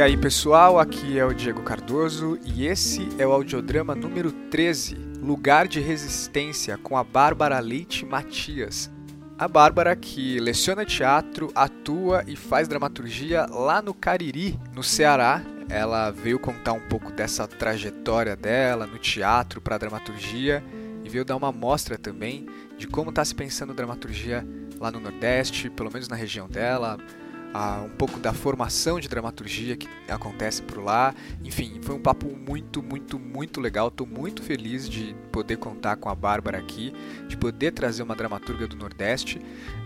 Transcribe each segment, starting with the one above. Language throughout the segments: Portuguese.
E aí pessoal, aqui é o Diego Cardoso e esse é o audiodrama número 13, Lugar de Resistência, com a Bárbara Leite Matias. A Bárbara, que leciona teatro, atua e faz dramaturgia lá no Cariri, no Ceará. Ela veio contar um pouco dessa trajetória dela no teatro para dramaturgia e veio dar uma mostra também de como está se pensando dramaturgia lá no Nordeste, pelo menos na região dela, um pouco da formação de dramaturgia que acontece por lá. Enfim, foi um papo muito, muito, muito legal. Estou muito feliz de poder contar com a Bárbara aqui, de poder trazer uma dramaturga do Nordeste.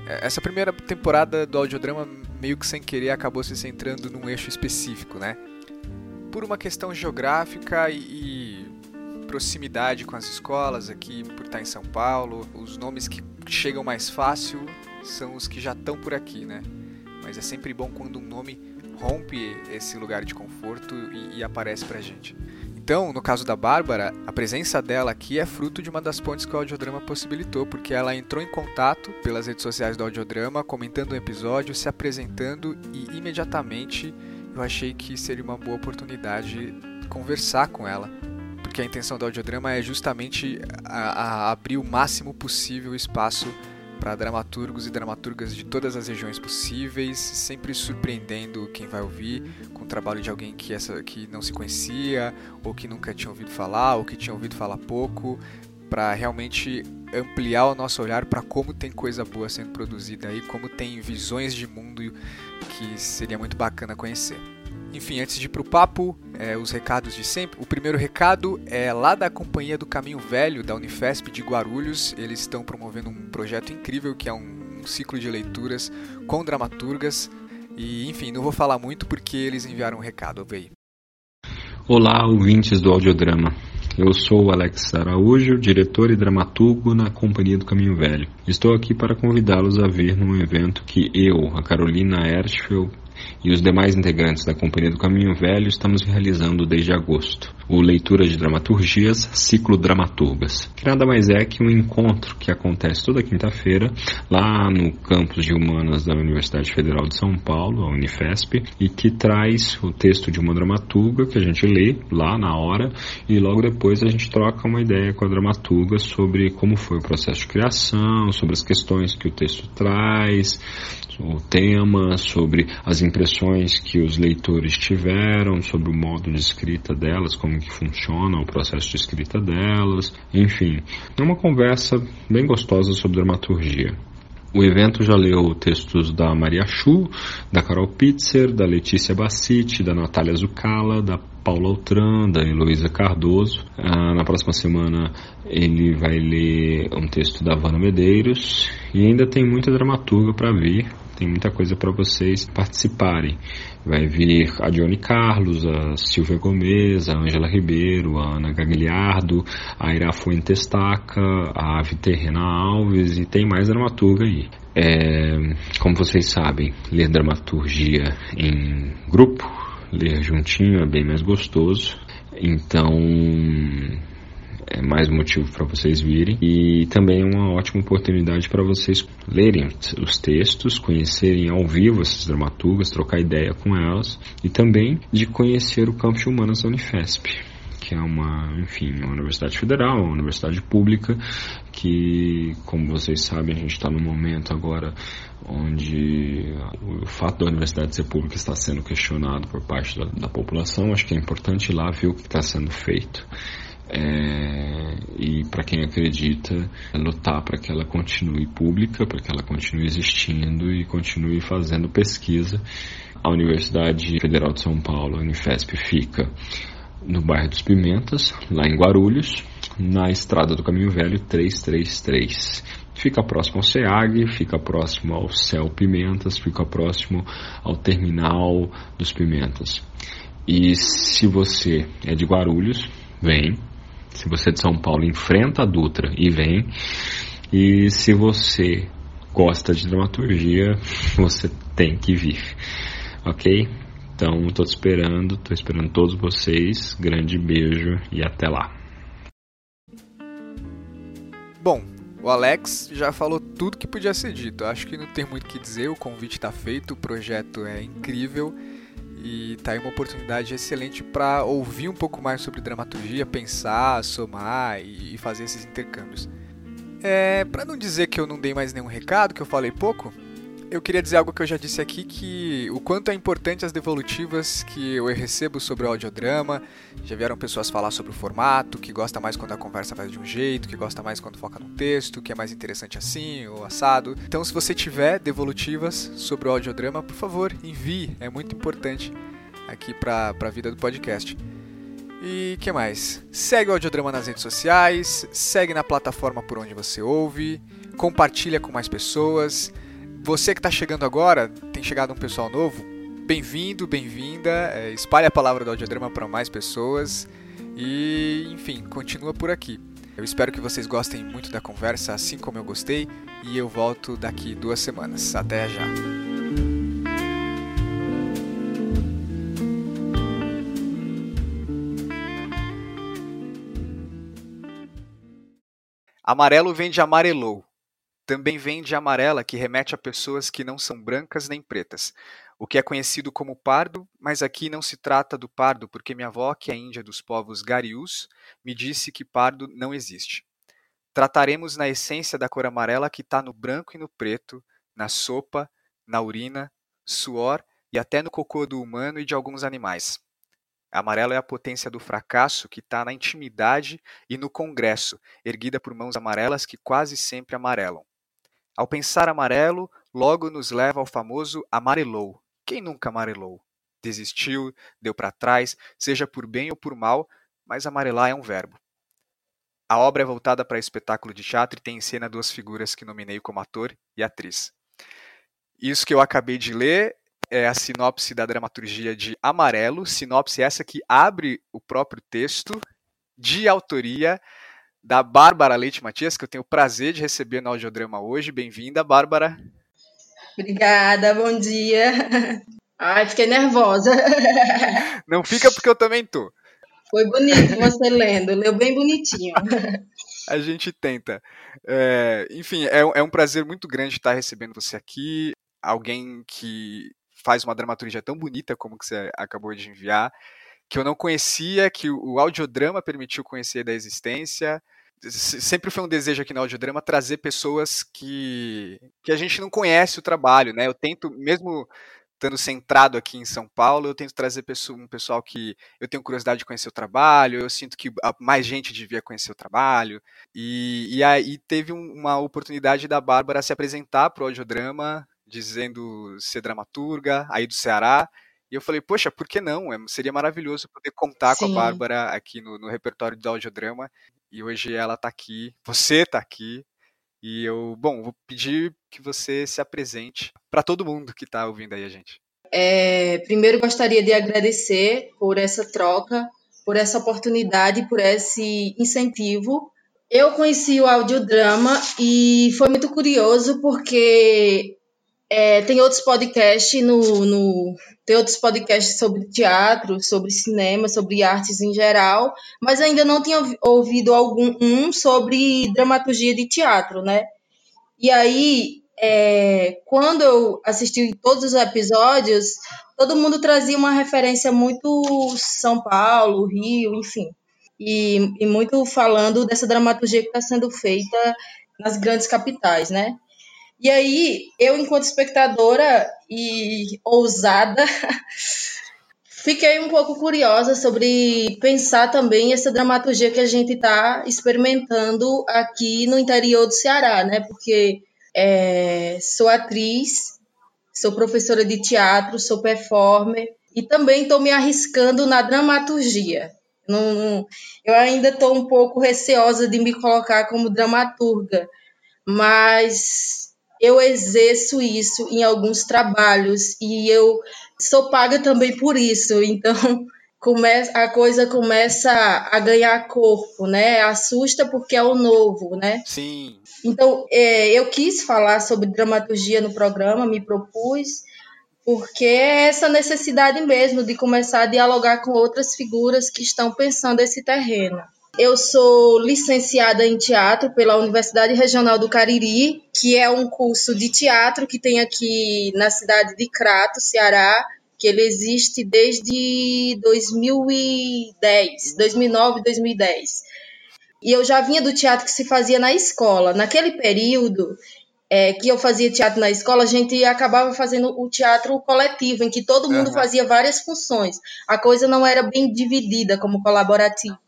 É, essa primeira temporada do audiodrama, meio que sem querer, acabou se centrando num eixo específico, né? Por uma questão geográfica e, e proximidade com as escolas aqui, por estar em São Paulo, os nomes que chegam mais fácil são os que já estão por aqui, né? Mas é sempre bom quando um nome rompe esse lugar de conforto e, e aparece pra gente. Então, no caso da Bárbara, a presença dela aqui é fruto de uma das pontes que o audiodrama possibilitou, porque ela entrou em contato pelas redes sociais do audiodrama, comentando o episódio, se apresentando e imediatamente eu achei que seria uma boa oportunidade conversar com ela. Porque a intenção do audiodrama é justamente a, a abrir o máximo possível espaço para dramaturgos e dramaturgas de todas as regiões possíveis, sempre surpreendendo quem vai ouvir com o trabalho de alguém que, essa, que não se conhecia, ou que nunca tinha ouvido falar, ou que tinha ouvido falar pouco, para realmente ampliar o nosso olhar para como tem coisa boa sendo produzida aí, como tem visões de mundo que seria muito bacana conhecer. Enfim, antes de ir pro papo, é, os recados de sempre. O primeiro recado é lá da Companhia do Caminho Velho, da Unifesp de Guarulhos. Eles estão promovendo um projeto incrível que é um, um ciclo de leituras com dramaturgas. E, enfim, não vou falar muito porque eles enviaram um recado. Ouve. Olá, ouvintes do Audiodrama. Eu sou o Alex Araújo, diretor e dramaturgo na Companhia do Caminho Velho. Estou aqui para convidá-los a vir num evento que eu, a Carolina Erschfeld, e os demais integrantes da Companhia do Caminho Velho estamos realizando desde agosto. O Leitura de Dramaturgias, Ciclo Dramaturgas, que nada mais é que um encontro que acontece toda quinta-feira lá no campus de Humanas da Universidade Federal de São Paulo, a Unifesp, e que traz o texto de uma dramaturga que a gente lê lá na hora e logo depois a gente troca uma ideia com a dramaturga sobre como foi o processo de criação, sobre as questões que o texto traz, o tema, sobre as impressões que os leitores tiveram, sobre o modo de escrita delas, como que funciona o processo de escrita delas, enfim, é uma conversa bem gostosa sobre dramaturgia. O evento já leu textos da Maria Chu, da Carol Pitzer, da Letícia Bassiti, da Natália Zucala, da Paula Altran, da Heloísa Cardoso. Ah, na próxima semana ele vai ler um texto da Vanna Medeiros e ainda tem muita dramaturga para vir tem muita coisa para vocês participarem. Vai vir a Dione Carlos, a Silvia Gomes, a Ângela Ribeiro, a Ana Gagliardo, a Ira Fuentes a Ave Terrena Alves e tem mais dramaturga aí. É, como vocês sabem, ler dramaturgia em grupo, ler juntinho é bem mais gostoso. Então, é mais motivo para vocês virem e também é uma ótima oportunidade para vocês lerem os textos, conhecerem ao vivo essas dramaturgas, trocar ideia com elas e também de conhecer o campus de humanas da Unifesp que é uma, enfim, uma universidade federal, uma universidade pública, que, como vocês sabem, a gente está num momento agora onde o fato da universidade ser pública está sendo questionado por parte da, da população. Acho que é importante ir lá ver o que está sendo feito. É, e para quem acredita, lutar para que ela continue pública, para que ela continue existindo e continue fazendo pesquisa. A Universidade Federal de São Paulo, a Unifesp, fica no bairro dos Pimentas, lá em Guarulhos, na estrada do Caminho Velho 333. Fica próximo ao SEAG, fica próximo ao Céu Pimentas, fica próximo ao terminal dos Pimentas. E se você é de Guarulhos, vem, se você é de São Paulo, enfrenta a Dutra e vem. E se você gosta de dramaturgia, você tem que vir. Ok? Então, estou esperando, estou esperando todos vocês. Grande beijo e até lá. Bom, o Alex já falou tudo que podia ser dito. Acho que não tem muito o que dizer, o convite está feito, o projeto é incrível e tá aí uma oportunidade excelente para ouvir um pouco mais sobre dramaturgia, pensar, somar e fazer esses intercâmbios. É, para não dizer que eu não dei mais nenhum recado, que eu falei pouco, eu queria dizer algo que eu já disse aqui, que o quanto é importante as devolutivas que eu recebo sobre o audiodrama. Já vieram pessoas falar sobre o formato, que gosta mais quando a conversa vai de um jeito, que gosta mais quando foca no texto, que é mais interessante assim ou assado. Então, se você tiver devolutivas sobre o audiodrama, por favor, envie, é muito importante aqui para a vida do podcast. E que mais? Segue o Audiodrama nas redes sociais, segue na plataforma por onde você ouve, compartilha com mais pessoas. Você que está chegando agora, tem chegado um pessoal novo, bem-vindo, bem-vinda. É, espalhe a palavra do Audiodrama para mais pessoas e, enfim, continua por aqui. Eu espero que vocês gostem muito da conversa, assim como eu gostei, e eu volto daqui duas semanas. Até já! Amarelo vem de amarelou. Também vem de amarela, que remete a pessoas que não são brancas nem pretas, o que é conhecido como pardo, mas aqui não se trata do pardo, porque minha avó, que é índia dos povos Garius, me disse que pardo não existe. Trataremos na essência da cor amarela que está no branco e no preto, na sopa, na urina, suor e até no cocô do humano e de alguns animais. Amarelo é a potência do fracasso que está na intimidade e no congresso, erguida por mãos amarelas que quase sempre amarelam. Ao pensar amarelo, logo nos leva ao famoso amarelou. Quem nunca amarelou? Desistiu, deu para trás, seja por bem ou por mal, mas amarelar é um verbo. A obra é voltada para espetáculo de teatro e tem em cena duas figuras que nominei como ator e atriz. Isso que eu acabei de ler é a sinopse da dramaturgia de Amarelo, sinopse essa que abre o próprio texto, de autoria da Bárbara Leite Matias, que eu tenho o prazer de receber no audiodrama hoje. Bem-vinda, Bárbara. Obrigada, bom dia. Ai, fiquei nervosa. Não fica porque eu também tô. Foi bonito você lendo, leu bem bonitinho. A gente tenta. É, enfim, é, é um prazer muito grande estar recebendo você aqui. Alguém que faz uma dramaturgia tão bonita como que você acabou de enviar, que eu não conhecia, que o audiodrama permitiu conhecer da existência. Sempre foi um desejo aqui no audiodrama trazer pessoas que, que a gente não conhece o trabalho, né? Eu tento, mesmo estando centrado aqui em São Paulo, eu tento trazer um pessoal que eu tenho curiosidade de conhecer o trabalho, eu sinto que mais gente devia conhecer o trabalho, e, e aí teve uma oportunidade da Bárbara se apresentar para o audiodrama dizendo ser dramaturga, aí do Ceará. E eu falei, poxa, por que não? É, seria maravilhoso poder contar Sim. com a Bárbara aqui no, no repertório do audiodrama. E hoje ela está aqui, você está aqui. E eu, bom, vou pedir que você se apresente para todo mundo que está ouvindo aí a gente. É, primeiro gostaria de agradecer por essa troca, por essa oportunidade, por esse incentivo. Eu conheci o audiodrama e foi muito curioso porque é, tem outros podcasts no, no, tem outros podcasts sobre teatro, sobre cinema, sobre artes em geral, mas ainda não tinha ouvido algum um sobre dramaturgia de teatro, né? E aí, é, quando eu assisti todos os episódios, todo mundo trazia uma referência muito São Paulo, Rio, enfim, e, e muito falando dessa dramaturgia que está sendo feita nas grandes capitais, né? E aí, eu, enquanto espectadora e ousada, fiquei um pouco curiosa sobre pensar também essa dramaturgia que a gente está experimentando aqui no interior do Ceará, né? Porque é, sou atriz, sou professora de teatro, sou performer e também estou me arriscando na dramaturgia. Não, eu ainda estou um pouco receosa de me colocar como dramaturga, mas eu exerço isso em alguns trabalhos e eu sou paga também por isso. Então, a coisa começa a ganhar corpo, né? Assusta porque é o novo, né? Sim. Então, é, eu quis falar sobre dramaturgia no programa, me propus, porque é essa necessidade mesmo de começar a dialogar com outras figuras que estão pensando esse terreno. Eu sou licenciada em teatro pela Universidade Regional do Cariri, que é um curso de teatro que tem aqui na cidade de Crato, Ceará, que ele existe desde 2010, 2009, 2010. E eu já vinha do teatro que se fazia na escola. Naquele período é, que eu fazia teatro na escola, a gente acabava fazendo o teatro coletivo, em que todo mundo uhum. fazia várias funções. A coisa não era bem dividida como colaborativa,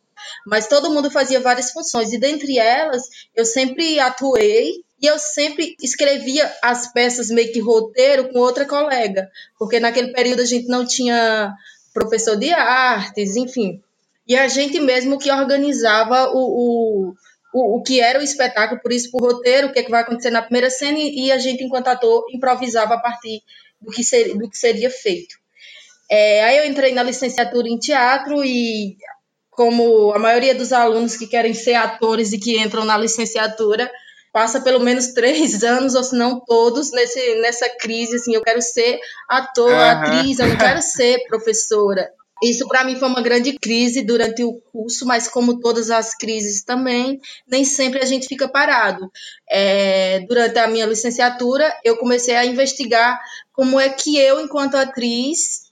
mas todo mundo fazia várias funções. E dentre elas, eu sempre atuei e eu sempre escrevia as peças meio que roteiro com outra colega, porque naquele período a gente não tinha professor de artes, enfim. E a gente mesmo que organizava o, o, o, o que era o espetáculo, por isso, por roteiro, o que, é que vai acontecer na primeira cena, e, a gente, enquanto ator, improvisava a partir do que, ser, do que seria feito. É, aí eu entrei na licenciatura em teatro e, como a maioria dos alunos que querem ser atores e que entram na licenciatura, passa pelo menos três anos, ou se não todos, nesse, nessa crise, assim, eu quero ser ator, uhum. atriz, eu não quero ser professora. Isso para mim foi uma grande crise durante o curso, mas como todas as crises também, nem sempre a gente fica parado. É, durante a minha licenciatura, eu comecei a investigar como é que eu, enquanto atriz,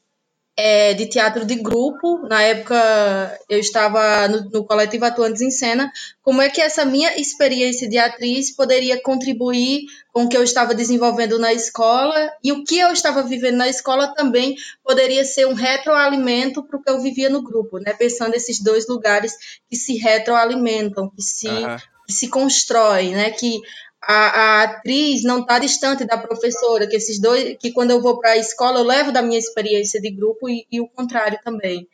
é, de teatro de grupo. Na época, eu estava no, no, coletivo Atuantes em Cena. Como é que essa minha experiência de atriz poderia contribuir com o que eu estava desenvolvendo na escola e o que eu estava vivendo na escola também poderia ser um retroalimento para o que eu vivia no grupo, né? Pensando esses dois lugares que se retroalimentam, que se, uhum. que se constroem, né? Que a, a atriz não está distante da professora, que esses dois, que quando eu vou para a escola eu levo da minha experiência de grupo e, e o contrário também.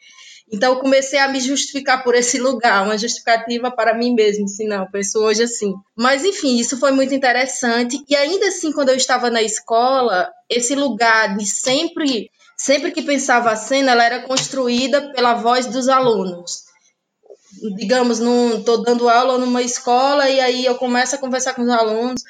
Então, eu comecei a me justificar por esse lugar, uma justificativa para mim mesmo, se não, penso hoje assim. Mas, enfim, isso foi muito interessante. E ainda assim, quando eu estava na escola, esse lugar de sempre, sempre que pensava a cena, ela era construída pela voz dos alunos digamos, estou dando aula numa escola e aí eu começo a conversar com os alunos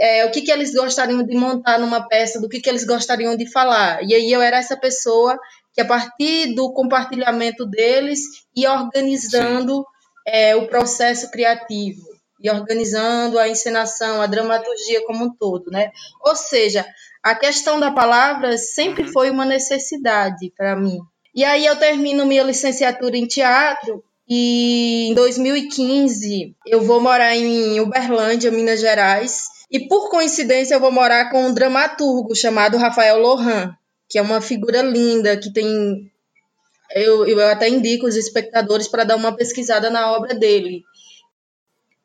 é, o que, que eles gostariam de montar numa peça, do que, que eles gostariam de falar. E aí eu era essa pessoa que, a partir do compartilhamento deles, ia organizando é, o processo criativo, e organizando a encenação, a dramaturgia como um todo, né? Ou seja, a questão da palavra sempre uhum. foi uma necessidade para mim. E aí eu termino minha licenciatura em teatro e em 2015 eu vou morar em Uberlândia, Minas Gerais. E por coincidência eu vou morar com um dramaturgo chamado Rafael Lohan, que é uma figura linda, que tem. Eu, eu até indico os espectadores para dar uma pesquisada na obra dele.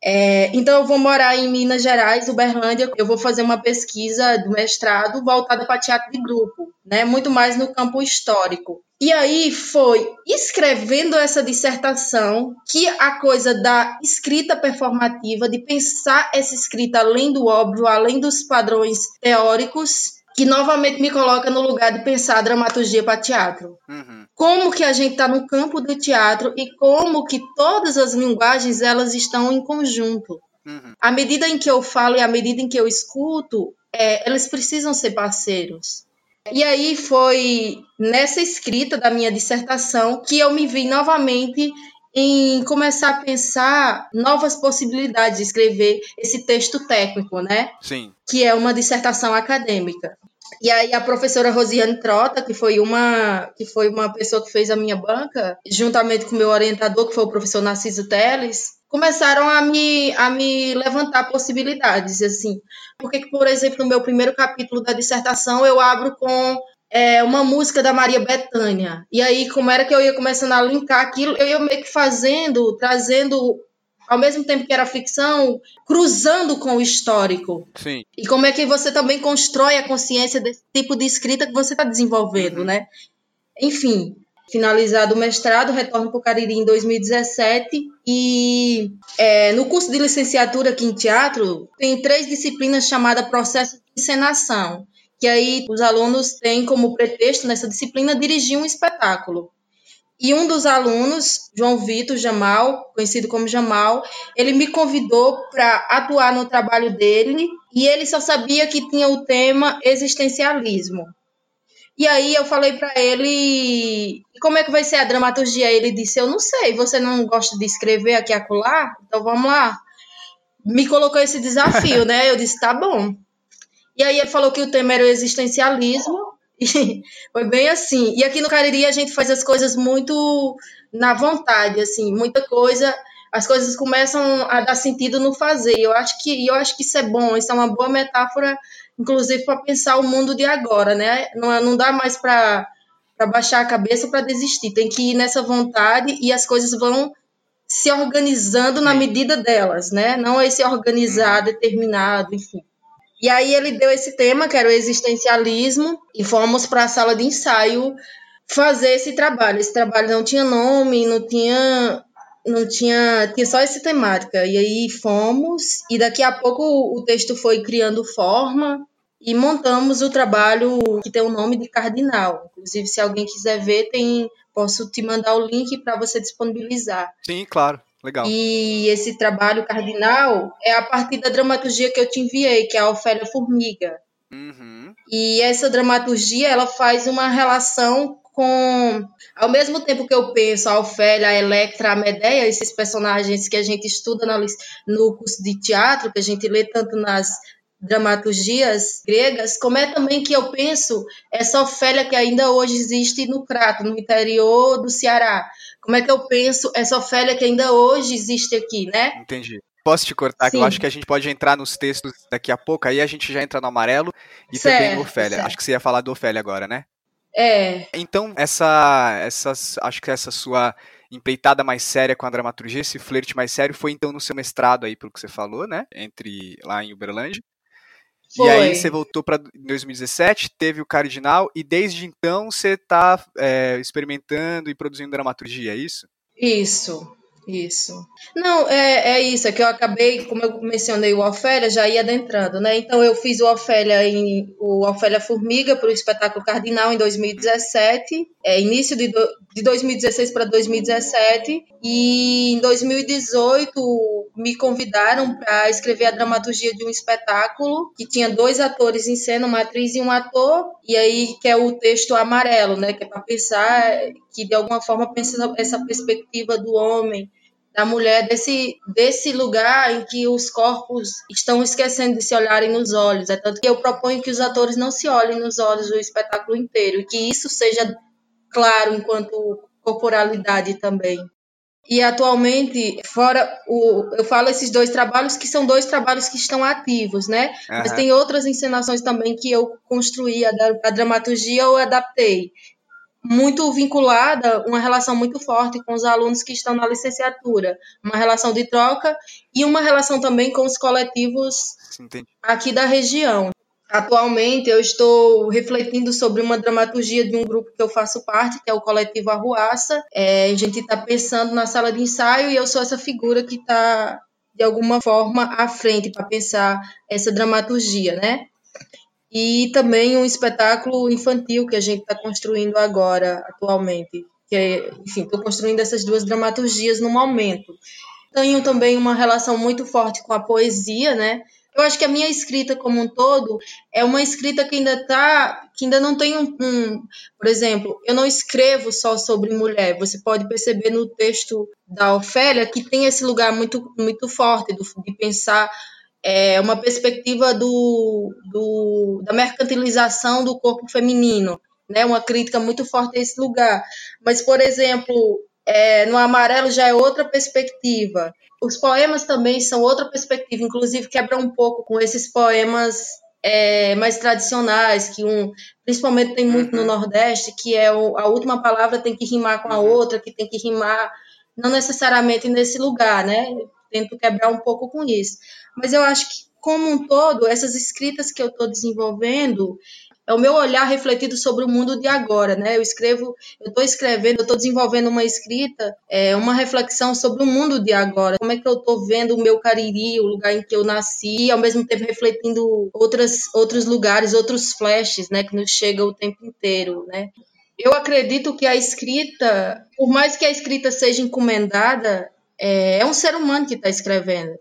É, então eu vou morar em Minas Gerais, Uberlândia. Eu vou fazer uma pesquisa do mestrado voltada para teatro de grupo, né? Muito mais no campo histórico. E aí foi escrevendo essa dissertação que a coisa da escrita performativa, de pensar essa escrita além do óbvio, além dos padrões teóricos, que novamente me coloca no lugar de pensar a dramaturgia para teatro. Uhum. Como que a gente está no campo do teatro e como que todas as linguagens elas estão em conjunto. Uhum. À medida em que eu falo e à medida em que eu escuto, é, elas precisam ser parceiros. E aí foi nessa escrita da minha dissertação que eu me vi novamente em começar a pensar novas possibilidades de escrever esse texto técnico, né? Sim. Que é uma dissertação acadêmica. E aí a professora Rosiane Trota, que foi uma que foi uma pessoa que fez a minha banca, juntamente com o meu orientador, que foi o professor Narciso Teles, começaram a me, a me levantar possibilidades, assim. Porque, por exemplo, no meu primeiro capítulo da dissertação, eu abro com é, uma música da Maria Bethânia. E aí, como era que eu ia começando a linkar aquilo, eu ia meio que fazendo, trazendo, ao mesmo tempo que era ficção, cruzando com o histórico. Sim. E como é que você também constrói a consciência desse tipo de escrita que você está desenvolvendo, uhum. né? Enfim, finalizado o mestrado, retorno para o Cariri em 2017 e é, no curso de licenciatura aqui em teatro tem três disciplinas chamadas processo de encenação, que aí os alunos têm como pretexto nessa disciplina dirigir um espetáculo. E um dos alunos, João Vitor Jamal, conhecido como Jamal, ele me convidou para atuar no trabalho dele e ele só sabia que tinha o tema existencialismo. E aí eu falei para ele, como é que vai ser a dramaturgia? Ele disse, eu não sei, você não gosta de escrever aqui acolá? Então vamos lá. Me colocou esse desafio, né? Eu disse, tá bom. E aí ele falou que o tema era o existencialismo E foi bem assim. E aqui no Cariri a gente faz as coisas muito na vontade, assim, muita coisa as coisas começam a dar sentido no fazer. Eu acho que eu acho que isso é bom, isso é uma boa metáfora, inclusive para pensar o mundo de agora, né? Não, não dá mais para baixar a cabeça para desistir. Tem que ir nessa vontade e as coisas vão se organizando na medida delas, né? Não é esse organizar determinado, enfim. E aí ele deu esse tema, que era o existencialismo, e fomos para a sala de ensaio fazer esse trabalho. Esse trabalho não tinha nome, não tinha não tinha, tinha só essa temática. E aí fomos, e daqui a pouco o texto foi criando forma e montamos o trabalho que tem o nome de Cardinal. Inclusive, se alguém quiser ver, tem posso te mandar o link para você disponibilizar. Sim, claro. Legal. E esse trabalho cardinal é a partir da dramaturgia que eu te enviei, que é a Ofélia Formiga. Uhum. E essa dramaturgia ela faz uma relação com. Ao mesmo tempo que eu penso a Ofélia, a Electra, a Medeia, esses personagens que a gente estuda no, no curso de teatro, que a gente lê tanto nas dramaturgias gregas, como é também que eu penso essa Ofélia que ainda hoje existe no Crato, no interior do Ceará. Como é que eu penso essa Ofélia que ainda hoje existe aqui, né? Entendi. Posso te cortar? Que eu acho que a gente pode entrar nos textos daqui a pouco, aí a gente já entra no amarelo e certo, também no Ofélia. Certo. Acho que você ia falar do Ofélia agora, né? É. Então, essa, essas, acho que essa sua empreitada mais séria com a dramaturgia, esse flerte mais sério, foi então no seu mestrado aí, pelo que você falou, né? Entre lá em Uberlândia. Foi. E aí você voltou para 2017, teve o Cardinal, e desde então você está é, experimentando e produzindo dramaturgia, é isso? Isso. Isso. Não, é, é isso, é que eu acabei, como eu mencionei o Ofélia, já ia adentrando, né? Então eu fiz o Ofélia em o Ofélia Formiga para o espetáculo Cardinal em 2017, é, início de, do, de 2016 para 2017, e em 2018 me convidaram para escrever a dramaturgia de um espetáculo que tinha dois atores em cena, uma atriz e um ator, e aí que é o texto amarelo, né? Que é para pensar que de alguma forma pensa essa perspectiva do homem da mulher desse, desse lugar em que os corpos estão esquecendo de se olharem nos olhos. É tanto que eu proponho que os atores não se olhem nos olhos o espetáculo inteiro e que isso seja claro enquanto corporalidade também. E atualmente, fora o. Eu falo esses dois trabalhos que são dois trabalhos que estão ativos, né? Uhum. Mas tem outras encenações também que eu construí a, a dramaturgia ou adaptei muito vinculada, uma relação muito forte com os alunos que estão na licenciatura, uma relação de troca e uma relação também com os coletivos aqui da região. Atualmente eu estou refletindo sobre uma dramaturgia de um grupo que eu faço parte, que é o Coletivo Arruaça. É, a gente está pensando na sala de ensaio e eu sou essa figura que está, de alguma forma, à frente para pensar essa dramaturgia, né? e também um espetáculo infantil que a gente está construindo agora, atualmente. Que é, enfim, estou construindo essas duas dramaturgias no momento. Tenho também uma relação muito forte com a poesia, né? Eu acho que a minha escrita como um todo é uma escrita que ainda tá, que ainda não tem um, um, por exemplo, eu não escrevo só sobre mulher. Você pode perceber no texto da Ofélia que tem esse lugar muito muito forte do, de pensar é, uma perspectiva do, do, da mercantilização do corpo feminino, né? uma crítica muito forte a esse lugar. Mas, por exemplo, é, no Amarelo já é outra perspectiva. Os poemas também são outra perspectiva, inclusive quebra um pouco com esses poemas é, mais tradicionais, que um, principalmente tem muito no uhum. Nordeste, que é o, a última palavra tem que rimar com a uhum. outra, que tem que rimar não necessariamente nesse lugar, né? Tento quebrar um pouco com isso. Mas eu acho que, como um todo, essas escritas que eu estou desenvolvendo é o meu olhar refletido sobre o mundo de agora, né? Eu escrevo, eu estou escrevendo, eu estou desenvolvendo uma escrita, é, uma reflexão sobre o mundo de agora. Como é que eu estou vendo o meu Cariri, o lugar em que eu nasci, e ao mesmo tempo refletindo outras, outros lugares, outros flashes, né? Que nos chegam o tempo inteiro, né? Eu acredito que a escrita, por mais que a escrita seja encomendada, é, é um ser humano que está escrevendo.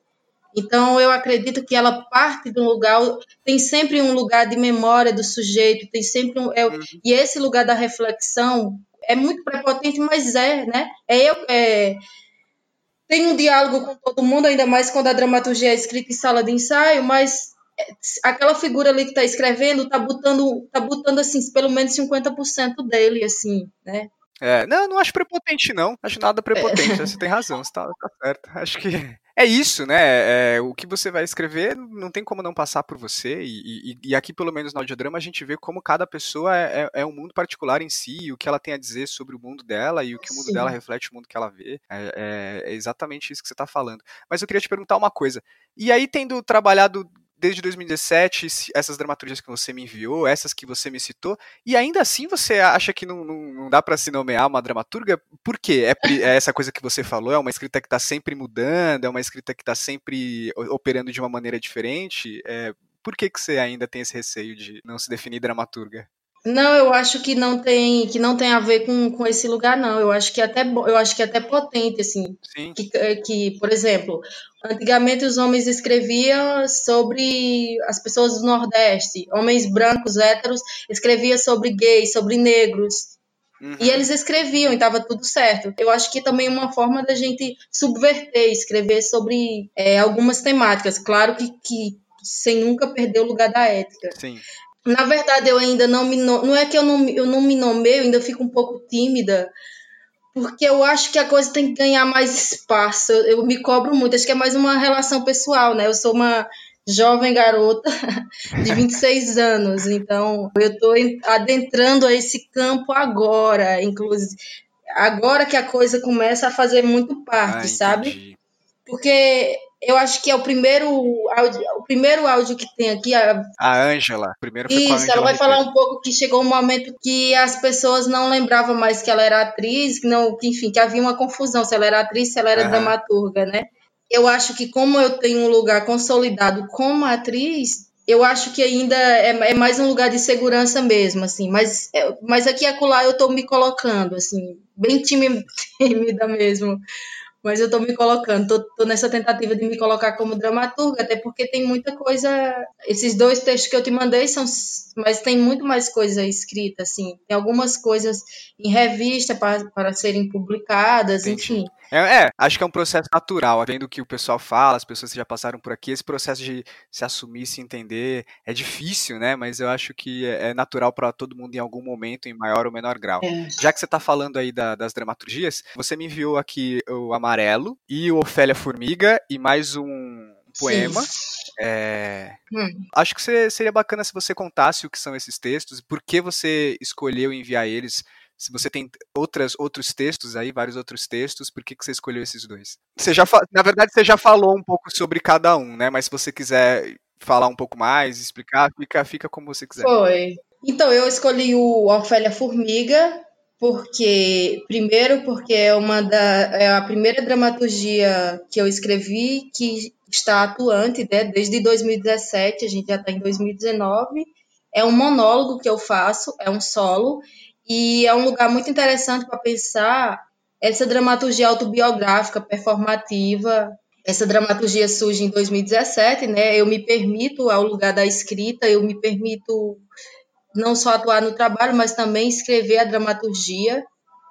Então, eu acredito que ela parte de um lugar, tem sempre um lugar de memória do sujeito, tem sempre um. É, uhum. E esse lugar da reflexão é muito prepotente, mas é, né? É eu. É, tem um diálogo com todo mundo, ainda mais quando a dramaturgia é escrita em sala de ensaio, mas aquela figura ali que está escrevendo tá botando, tá botando assim, pelo menos 50% dele, assim, né? É, não, não acho prepotente, não. Acho nada prepotente. Você tem razão, você tá, tá certo. Acho que é isso, né? É, o que você vai escrever não tem como não passar por você. E, e, e aqui, pelo menos no audiodrama, a gente vê como cada pessoa é, é, é, um mundo particular em si, o que ela tem a dizer sobre o mundo dela e o que o mundo Sim. dela reflete o mundo que ela vê. É, é, é exatamente isso que você está falando. Mas eu queria te perguntar uma coisa. E aí, tendo trabalhado desde 2017, essas dramaturgias que você me enviou, essas que você me citou, e ainda assim você acha que não, não, não dá para se nomear uma dramaturga? Por quê? É, é, essa coisa que você falou? É uma escrita que está sempre mudando? É uma escrita que está sempre operando de uma maneira diferente? É, por que, que você ainda tem esse receio de não se definir dramaturga? Não, eu acho que não tem que não tem a ver com, com esse lugar não. Eu acho que é até eu acho que é até potente assim. Sim. Que, é, que, por exemplo, antigamente os homens escreviam sobre as pessoas do Nordeste, homens brancos héteros escreviam sobre gays, sobre negros. Uhum. E eles escreviam e estava tudo certo. Eu acho que também é uma forma da gente subverter, escrever sobre é, algumas temáticas. Claro que, que sem nunca perder o lugar da ética. Sim. Na verdade, eu ainda não me. Não é que eu não, eu não me nomeio, eu ainda fico um pouco tímida, porque eu acho que a coisa tem que ganhar mais espaço. Eu, eu me cobro muito, acho que é mais uma relação pessoal, né? Eu sou uma jovem garota de 26 anos, então eu estou adentrando a esse campo agora, inclusive. Agora que a coisa começa a fazer muito parte, ah, sabe? Porque eu acho que é o primeiro áudio, o primeiro áudio que tem aqui. A, a Ângela. Primeiro foi Isso, ela vai falar um pouco que chegou um momento que as pessoas não lembravam mais que ela era atriz, que não, que, enfim, que havia uma confusão se ela era atriz, se ela era uhum. dramaturga, né? Eu acho que como eu tenho um lugar consolidado como atriz, eu acho que ainda é, é mais um lugar de segurança mesmo, assim. Mas, é, mas aqui e acolá eu estou me colocando, assim, bem tímida mesmo mas eu estou me colocando, tô, tô, nessa tentativa de me colocar como dramaturga, até porque tem muita coisa. Esses dois textos que eu te mandei são, mas tem muito mais coisa escrita, assim. Tem algumas coisas em revista para, para serem publicadas, Entendi. enfim. É, é, acho que é um processo natural, vendo o que o pessoal fala, as pessoas que já passaram por aqui, esse processo de se assumir, se entender, é difícil, né? Mas eu acho que é, é natural para todo mundo em algum momento, em maior ou menor grau. É. Já que você está falando aí da, das dramaturgias, você me enviou aqui o Amarelo e o Ofélia Formiga e mais um poema. É... Hum. Acho que seria bacana se você contasse o que são esses textos por que você escolheu enviar eles se você tem outras, outros textos aí, vários outros textos, por que, que você escolheu esses dois? Você já, na verdade, você já falou um pouco sobre cada um, né? Mas se você quiser falar um pouco mais, explicar, fica, fica como você quiser. Foi. Então, eu escolhi o Ofélia Formiga, porque, primeiro, porque é uma da, é a primeira dramaturgia que eu escrevi que está atuante, né? Desde 2017, a gente já está em 2019. É um monólogo que eu faço, é um solo, e é um lugar muito interessante para pensar essa dramaturgia autobiográfica, performativa. Essa dramaturgia surge em 2017, né? Eu me permito, ao lugar da escrita, eu me permito não só atuar no trabalho, mas também escrever a dramaturgia.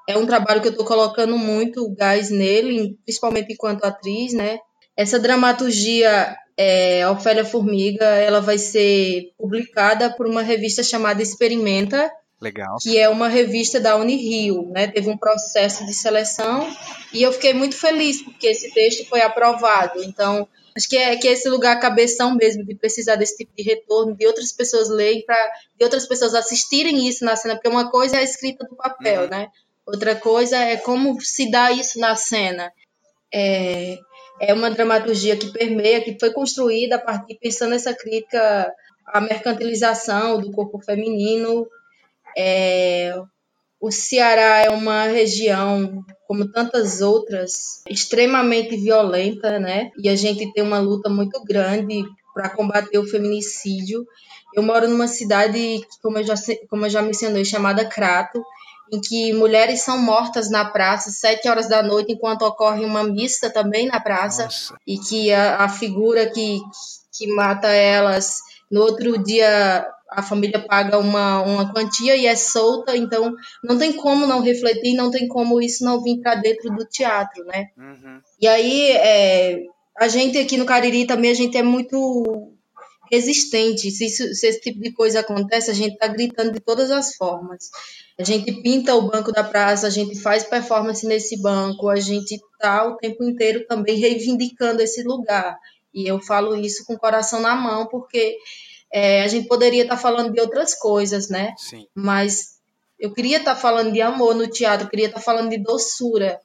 É um trabalho que eu estou colocando muito gás nele, principalmente enquanto atriz, né? Essa dramaturgia, é, Ofélia Formiga, ela vai ser publicada por uma revista chamada Experimenta, Legal. Que é uma revista da Unirio, né? Teve um processo de seleção e eu fiquei muito feliz porque esse texto foi aprovado. Então, acho que é que é esse lugar cabeção mesmo de precisar desse tipo de retorno, de outras pessoas lerem para de outras pessoas assistirem isso na cena, porque uma coisa é a escrita do papel, uhum. né? Outra coisa é como se dá isso na cena. É, é uma dramaturgia que permeia, que foi construída a partir pensando nessa crítica à mercantilização do corpo feminino é, o Ceará é uma região, como tantas outras, extremamente violenta, né? E a gente tem uma luta muito grande para combater o feminicídio. Eu moro numa cidade, como eu já, como eu já mencionei, chamada Crato, em que mulheres são mortas na praça sete horas da noite, enquanto ocorre uma missa também na praça, Nossa. e que a, a figura que, que mata elas no outro dia a família paga uma, uma quantia e é solta, então não tem como não refletir, não tem como isso não vir para dentro do teatro, né? Uhum. E aí, é, a gente aqui no Cariri também, a gente é muito resistente. Se, isso, se esse tipo de coisa acontece, a gente está gritando de todas as formas. A gente pinta o banco da praça, a gente faz performance nesse banco, a gente está o tempo inteiro também reivindicando esse lugar. E eu falo isso com o coração na mão, porque é, a gente poderia estar tá falando de outras coisas, né? Sim. Mas eu queria estar tá falando de amor no teatro, queria estar tá falando de doçura,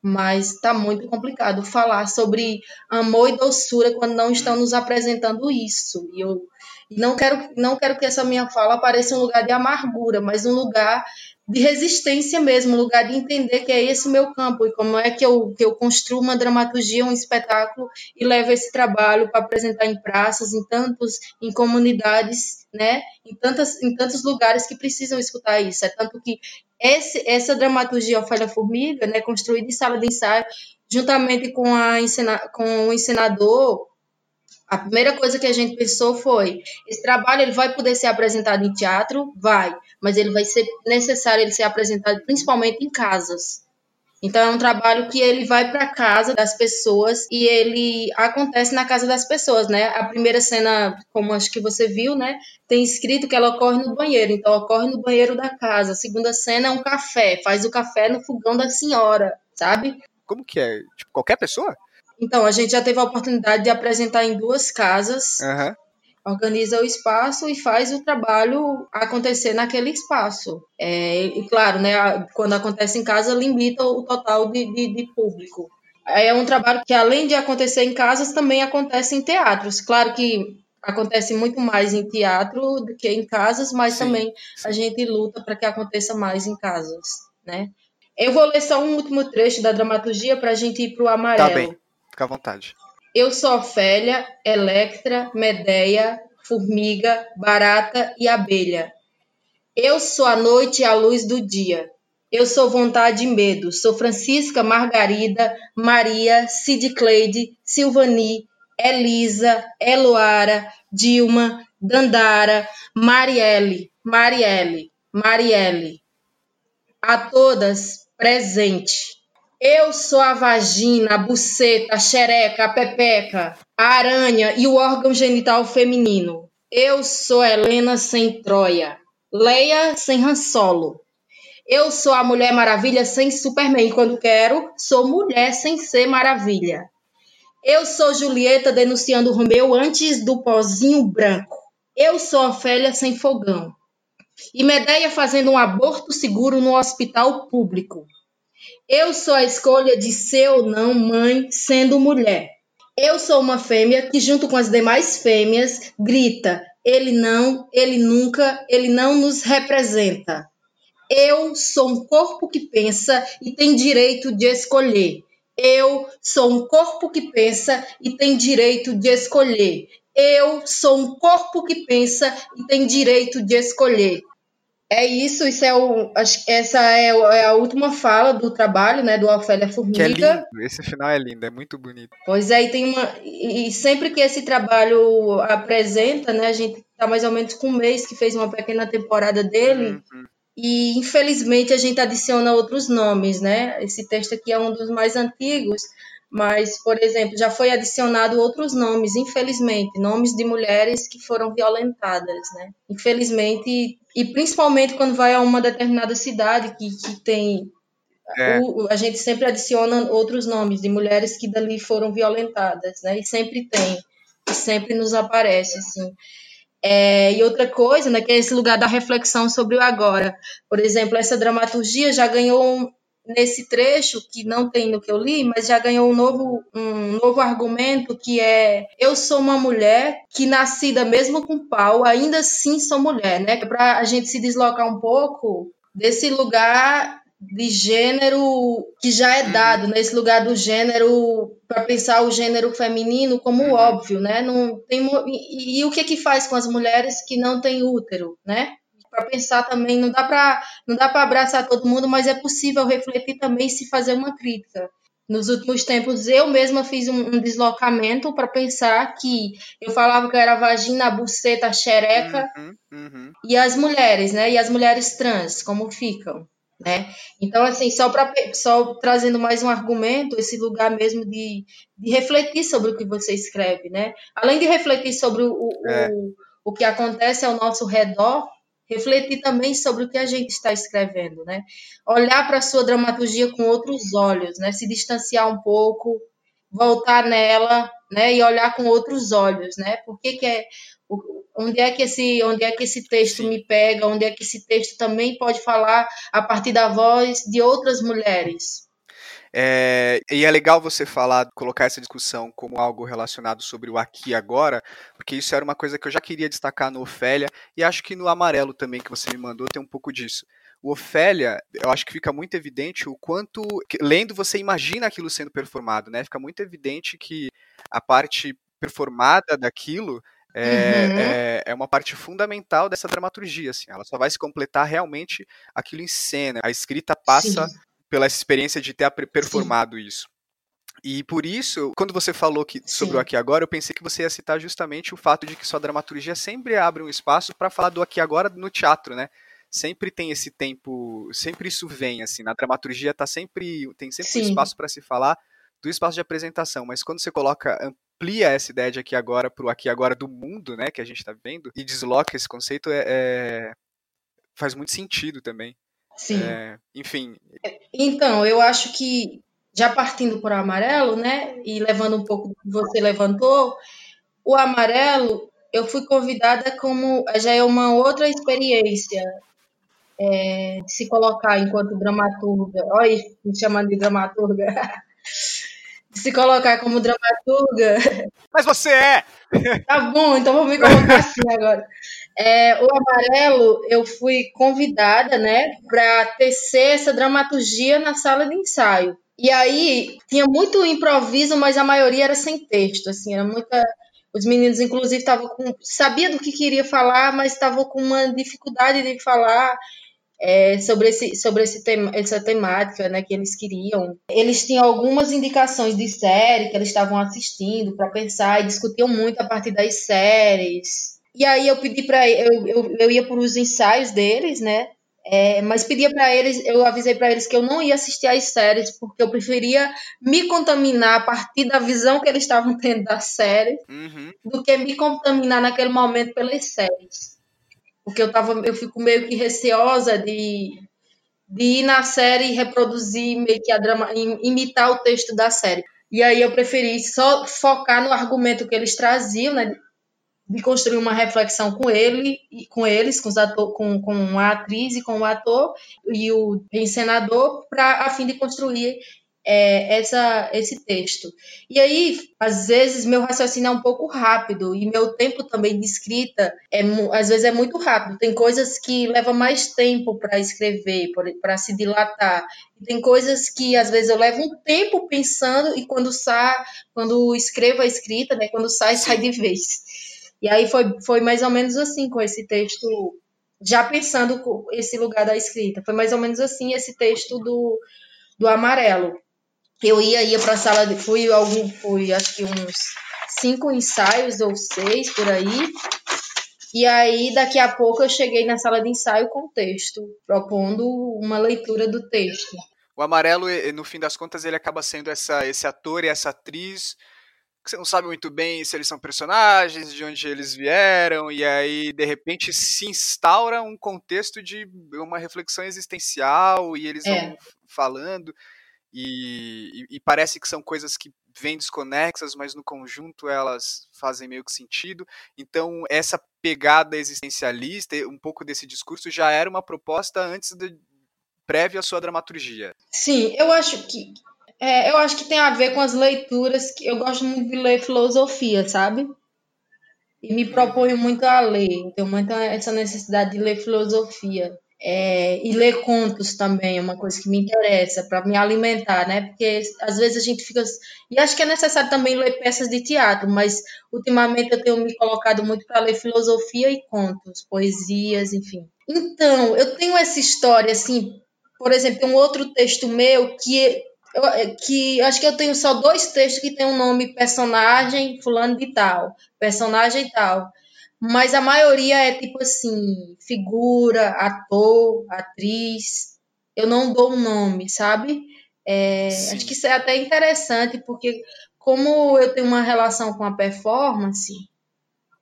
mas está muito complicado falar sobre amor e doçura quando não estão nos apresentando isso. E eu não quero, não quero que essa minha fala pareça um lugar de amargura, mas um lugar de resistência mesmo, lugar de entender que é esse o meu campo e como é que eu, que eu construo uma dramaturgia, um espetáculo e levo esse trabalho para apresentar em praças, em tantos, em comunidades, né, em, tantas, em tantos lugares que precisam escutar isso. É tanto que esse, essa dramaturgia Ofélia Formiga, né, construída em sala de ensaio, juntamente com, a com o ensinador, a primeira coisa que a gente pensou foi: esse trabalho ele vai poder ser apresentado em teatro? Vai, mas ele vai ser necessário ele ser apresentado principalmente em casas. Então é um trabalho que ele vai para casa das pessoas e ele acontece na casa das pessoas, né? A primeira cena, como acho que você viu, né, tem escrito que ela ocorre no banheiro, então ocorre no banheiro da casa. A segunda cena é um café, faz o café no fogão da senhora, sabe? Como que é? Tipo, qualquer pessoa? Então, a gente já teve a oportunidade de apresentar em duas casas. Uhum. Organiza o espaço e faz o trabalho acontecer naquele espaço. É, e claro, né, quando acontece em casa, limita o total de, de, de público. É um trabalho que, além de acontecer em casas, também acontece em teatros. Claro que acontece muito mais em teatro do que em casas, mas sim, também sim. a gente luta para que aconteça mais em casas, né? Eu vou ler só um último trecho da dramaturgia para a gente ir para o amarelo. Tá bem. Fica à vontade. Eu sou Ofélia, Electra, Medeia, Formiga, Barata e Abelha. Eu sou a noite e a luz do dia. Eu sou vontade e medo. Sou Francisca, Margarida, Maria, Cid Cleide, Silvani, Elisa, Eloara, Dilma, Dandara, Marielle, Marielle, Marielle. A todas, presente. Eu sou a vagina, a buceta, a xereca, a pepeca, a aranha e o órgão genital feminino. Eu sou Helena sem Troia, Leia sem Han Solo. Eu sou a Mulher Maravilha sem Superman. Quando quero, sou mulher sem ser maravilha. Eu sou Julieta denunciando Romeu antes do pozinho branco. Eu sou Ofélia sem fogão. E Medeia fazendo um aborto seguro no hospital público. Eu sou a escolha de ser ou não mãe sendo mulher. Eu sou uma fêmea que, junto com as demais fêmeas, grita: ele não, ele nunca, ele não nos representa. Eu sou um corpo que pensa e tem direito de escolher. Eu sou um corpo que pensa e tem direito de escolher. Eu sou um corpo que pensa e tem direito de escolher. É isso, isso é o, acho, essa é, é, a última fala do trabalho, né, do Ofélia Formiga. Que é lindo, esse final é lindo, é muito bonito. Pois é, e tem uma e sempre que esse trabalho apresenta, né, a gente tá mais ou menos com um mês que fez uma pequena temporada dele. Uhum. E infelizmente a gente adiciona outros nomes, né? Esse texto aqui é um dos mais antigos, mas, por exemplo, já foi adicionado outros nomes, infelizmente, nomes de mulheres que foram violentadas, né? Infelizmente, e principalmente quando vai a uma determinada cidade que, que tem. É. O, a gente sempre adiciona outros nomes de mulheres que dali foram violentadas, né? E sempre tem, e sempre nos aparece, assim. É, e outra coisa, né, que é esse lugar da reflexão sobre o agora. Por exemplo, essa dramaturgia já ganhou nesse trecho, que não tem no que eu li, mas já ganhou um novo, um novo argumento que é eu sou uma mulher que nascida mesmo com pau, ainda assim sou mulher, né? Para a gente se deslocar um pouco desse lugar de gênero que já é dado, nesse né? lugar do gênero para pensar o gênero feminino como uhum. óbvio, né? Não tem e, e, o que que faz com as mulheres que não têm útero, né? Para pensar também, não dá para não dá para abraçar todo mundo, mas é possível refletir também e se fazer uma crítica. Nos últimos tempos, eu mesma fiz um, um deslocamento para pensar que eu falava que era vagina, a buceta, xereca, uhum, uhum. e as mulheres, né? E as mulheres trans, como ficam. né? Então, assim, só, pra, só trazendo mais um argumento, esse lugar mesmo de, de refletir sobre o que você escreve, né? Além de refletir sobre o, é. o, o que acontece ao nosso redor, refletir também sobre o que a gente está escrevendo, né? Olhar para a sua dramaturgia com outros olhos, né? Se distanciar um pouco, voltar nela, né? E olhar com outros olhos, né? Por que, que é onde é que esse onde é que esse texto me pega? Onde é que esse texto também pode falar a partir da voz de outras mulheres? É, e é legal você falar, colocar essa discussão como algo relacionado sobre o aqui e agora, porque isso era uma coisa que eu já queria destacar no Ofélia, e acho que no Amarelo também, que você me mandou, tem um pouco disso. O Ofélia, eu acho que fica muito evidente o quanto, lendo, você imagina aquilo sendo performado, né? Fica muito evidente que a parte performada daquilo é, uhum. é, é, uma parte fundamental dessa dramaturgia, assim. Ela só vai se completar realmente aquilo em cena. A escrita passa Sim pela experiência de ter performado Sim. isso. E por isso, quando você falou que, sobre Sim. o Aqui Agora, eu pensei que você ia citar justamente o fato de que sua dramaturgia sempre abre um espaço para falar do Aqui Agora no teatro, né? Sempre tem esse tempo, sempre isso vem, assim, na dramaturgia tá sempre, tem sempre Sim. um espaço para se falar do espaço de apresentação, mas quando você coloca, amplia essa ideia de Aqui Agora para o Aqui Agora do mundo, né, que a gente está vendo, e desloca esse conceito, é, é, faz muito sentido também. Sim. É, enfim. Então, eu acho que, já partindo para o amarelo, né, e levando um pouco do que você levantou, o amarelo, eu fui convidada como. Já é uma outra experiência é, de se colocar enquanto dramaturga. Olha, me chamando de dramaturga. se colocar como dramaturga. Mas você é! Tá bom, então vou me colocar assim agora. É, o Amarelo, eu fui convidada, né, para tecer essa dramaturgia na sala de ensaio. E aí tinha muito improviso, mas a maioria era sem texto, assim, era muita os meninos inclusive estavam com sabia do que queria falar, mas estavam com uma dificuldade de falar é, sobre, esse, sobre esse tema, essa temática né, que eles queriam. Eles tinham algumas indicações de série que eles estavam assistindo para pensar e discutiam muito a partir das séries. E aí eu pedi para eu, eu, eu ia para os ensaios deles, né? É, mas pedia para eles, eu avisei para eles que eu não ia assistir às séries porque eu preferia me contaminar a partir da visão que eles estavam tendo da série uhum. do que me contaminar naquele momento pelas séries. Porque eu tava, eu fico meio que receosa de, de ir na série e reproduzir meio que a drama, imitar o texto da série. E aí eu preferi só focar no argumento que eles traziam, né? de construir uma reflexão com ele com eles, com, os ator, com, com a atriz e com o ator e o encenador, para a fim de construir é, essa, esse texto. E aí, às vezes, meu raciocínio é um pouco rápido e meu tempo também de escrita, é, às vezes, é muito rápido. Tem coisas que levam mais tempo para escrever, para se dilatar. E tem coisas que, às vezes, eu levo um tempo pensando e quando sai, quando escrevo a escrita, né, quando sai, sai de vez. E aí foi, foi mais ou menos assim com esse texto, já pensando esse lugar da escrita. Foi mais ou menos assim esse texto do, do amarelo. Eu ia, ia para a sala, de, fui algum, fui acho que uns cinco ensaios ou seis por aí. E aí, daqui a pouco, eu cheguei na sala de ensaio com o texto, propondo uma leitura do texto. O amarelo, no fim das contas, ele acaba sendo essa, esse ator e essa atriz você não sabe muito bem se eles são personagens, de onde eles vieram, e aí de repente se instaura um contexto de uma reflexão existencial e eles é. vão falando. E, e, e, parece que são coisas que vêm desconexas, mas no conjunto elas fazem meio que sentido. Então, essa pegada existencialista, um pouco desse discurso, já era uma proposta antes de prévia à sua dramaturgia. Sim, eu acho que é, eu acho que tem a ver com as leituras que eu gosto muito de ler filosofia, sabe? E me proponho muito a ler. Tenho muita essa necessidade de ler filosofia. É, e ler contos também é uma coisa que me interessa para me alimentar, né? Porque às vezes a gente fica. E acho que é necessário também ler peças de teatro, mas ultimamente eu tenho me colocado muito para ler filosofia e contos, poesias, enfim. Então, eu tenho essa história, assim. Por exemplo, tem um outro texto meu que eu, é, que acho que eu tenho só dois textos que tem um nome personagem fulano de tal, personagem tal. Mas a maioria é tipo assim, figura, ator, atriz. eu não dou um nome, sabe? É, acho que isso é até interessante, porque como eu tenho uma relação com a performance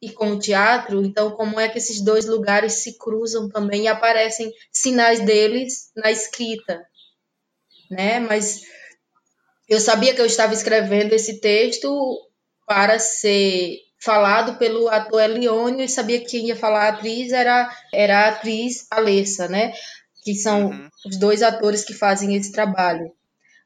e com o teatro, então como é que esses dois lugares se cruzam também e aparecem sinais deles na escrita, né? Mas eu sabia que eu estava escrevendo esse texto para ser falado pelo ator Eliônio e sabia que quem ia falar a atriz era, era a atriz Alessa, né? Que são uhum. os dois atores que fazem esse trabalho.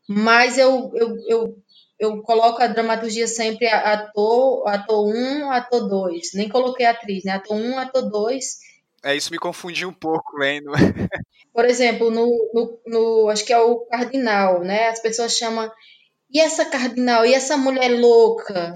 Mas eu, eu, eu, eu coloco a dramaturgia sempre ator, ator 1, um, ator 2. Nem coloquei atriz, né? Ator 1, um, ator 2. É, isso me confundiu um pouco lendo. Por exemplo, no, no, no, acho que é o cardinal, né? As pessoas chamam, e essa cardinal, e essa mulher louca?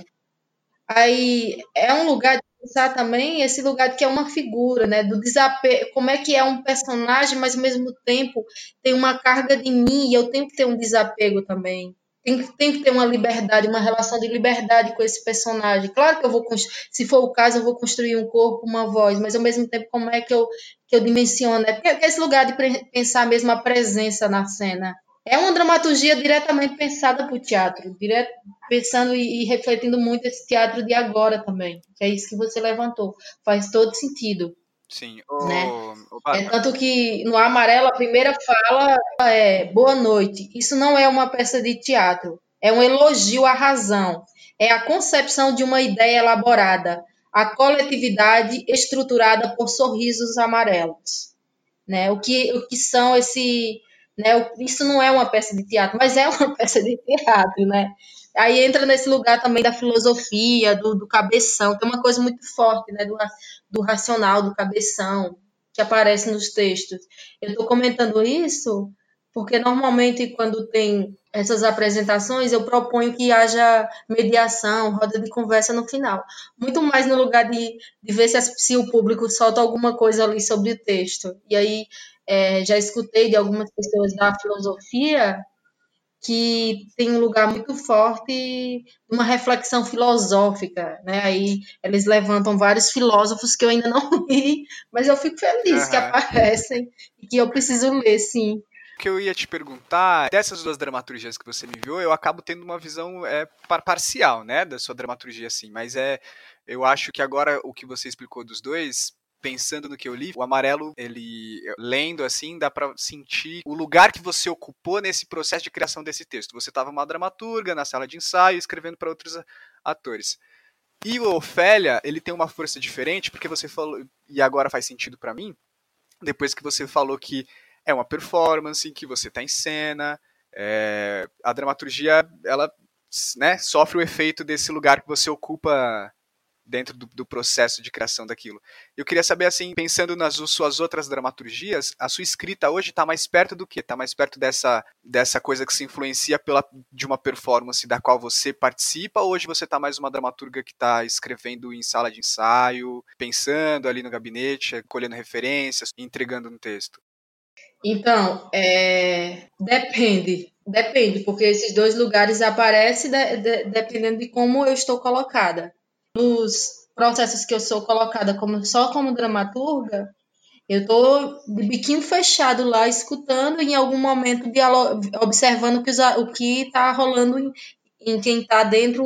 Aí é um lugar de pensar também esse lugar que é uma figura, né? Do desapego, como é que é um personagem, mas ao mesmo tempo tem uma carga de mim e eu tenho que ter um desapego também. Tem que, tem que ter uma liberdade, uma relação de liberdade com esse personagem. Claro que eu vou, se for o caso, eu vou construir um corpo, uma voz, mas ao mesmo tempo, como é que eu, que eu dimensiono? Né? Porque esse lugar de pensar mesmo a presença na cena. É uma dramaturgia diretamente pensada para o teatro, direto, pensando e, e, refletindo muito esse teatro de agora também, que é isso que você levantou. Faz todo sentido. Sim. Né? é tanto que no Amarelo a primeira fala é boa noite. Isso não é uma peça de teatro, é um elogio à razão, é a concepção de uma ideia elaborada, a coletividade estruturada por sorrisos amarelos. Né? O, que, o que são esse né? Isso não é uma peça de teatro, mas é uma peça de teatro, né? Aí entra nesse lugar também da filosofia, do, do cabeção, tem uma coisa muito forte, né? Do, do racional, do cabeção, que aparece nos textos. Eu estou comentando isso porque normalmente quando tem essas apresentações eu proponho que haja mediação, roda de conversa no final. Muito mais no lugar de, de ver se, se o público solta alguma coisa ali sobre o texto. E aí é, já escutei de algumas pessoas da filosofia que tem um lugar muito forte uma reflexão filosófica, né? Aí eles levantam vários filósofos que eu ainda não li, mas eu fico feliz uhum. que aparecem e que eu preciso ler, sim. O que eu ia te perguntar, dessas duas dramaturgias que você me viu, eu acabo tendo uma visão é, parcial, né, da sua dramaturgia, assim, mas é, eu acho que agora o que você explicou dos dois pensando no que eu li, o amarelo, ele lendo assim, dá para sentir o lugar que você ocupou nesse processo de criação desse texto. Você estava uma dramaturga na sala de ensaio, escrevendo para outros atores. E o Ofélia, ele tem uma força diferente, porque você falou, e agora faz sentido para mim, depois que você falou que é uma performance, que você está em cena, é, a dramaturgia, ela né, sofre o efeito desse lugar que você ocupa dentro do, do, processo de criação daquilo. Eu queria saber, assim, pensando nas suas outras dramaturgias, a sua escrita hoje está mais perto do que? Está mais perto dessa, dessa coisa que se influencia pela, de uma performance da qual você participa, ou hoje você está mais uma dramaturga que está escrevendo em sala de ensaio, pensando ali no gabinete, colhendo referências, entregando um texto? Então, é... depende. Depende, porque esses dois lugares aparecem de, de, dependendo de como eu estou colocada nos processos que eu sou colocada como só como dramaturga, eu estou de biquinho fechado lá, escutando em algum momento, observando o que está rolando em, em quem está dentro,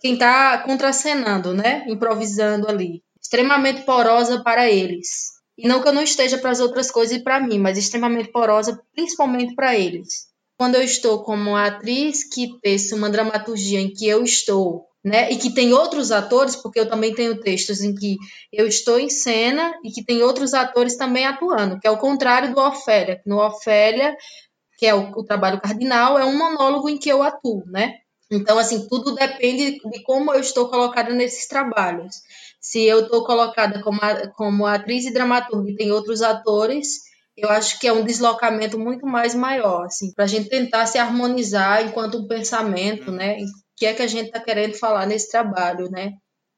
quem está contracenando, né? Improvisando ali. Extremamente porosa para eles. E não que eu não esteja para as outras coisas e para mim, mas extremamente porosa, principalmente para eles. Quando eu estou como atriz que tece uma dramaturgia em que eu estou né? E que tem outros atores, porque eu também tenho textos em que eu estou em cena e que tem outros atores também atuando, que é o contrário do Ofélia. No Ofélia, que é o, o trabalho cardinal, é um monólogo em que eu atuo, né? Então, assim, tudo depende de como eu estou colocada nesses trabalhos. Se eu estou colocada como, como atriz e dramaturga e tem outros atores, eu acho que é um deslocamento muito mais maior, assim, para a gente tentar se harmonizar enquanto um pensamento, né? Que é que a gente está querendo falar nesse trabalho, né?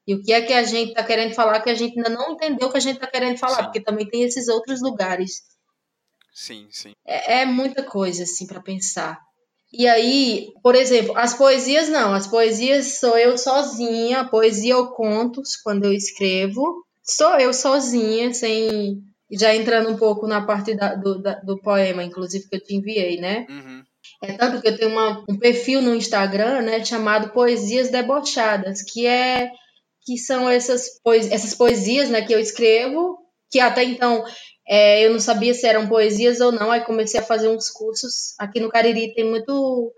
E o que é que a gente está querendo falar que a gente ainda não entendeu o que a gente está querendo falar, sim. porque também tem esses outros lugares. Sim, sim. É, é muita coisa, assim, para pensar. E aí, por exemplo, as poesias não, as poesias sou eu sozinha, poesia ou contos, quando eu escrevo, sou eu sozinha, sem já entrando um pouco na parte da, do, da, do poema, inclusive que eu te enviei, né? Uhum. É tanto que eu tenho uma, um perfil no Instagram, né, chamado Poesias Debochadas, que é que são essas, poes, essas poesias, né, que eu escrevo, que até então é, eu não sabia se eram poesias ou não, aí comecei a fazer uns cursos. Aqui no Cariri tem muito,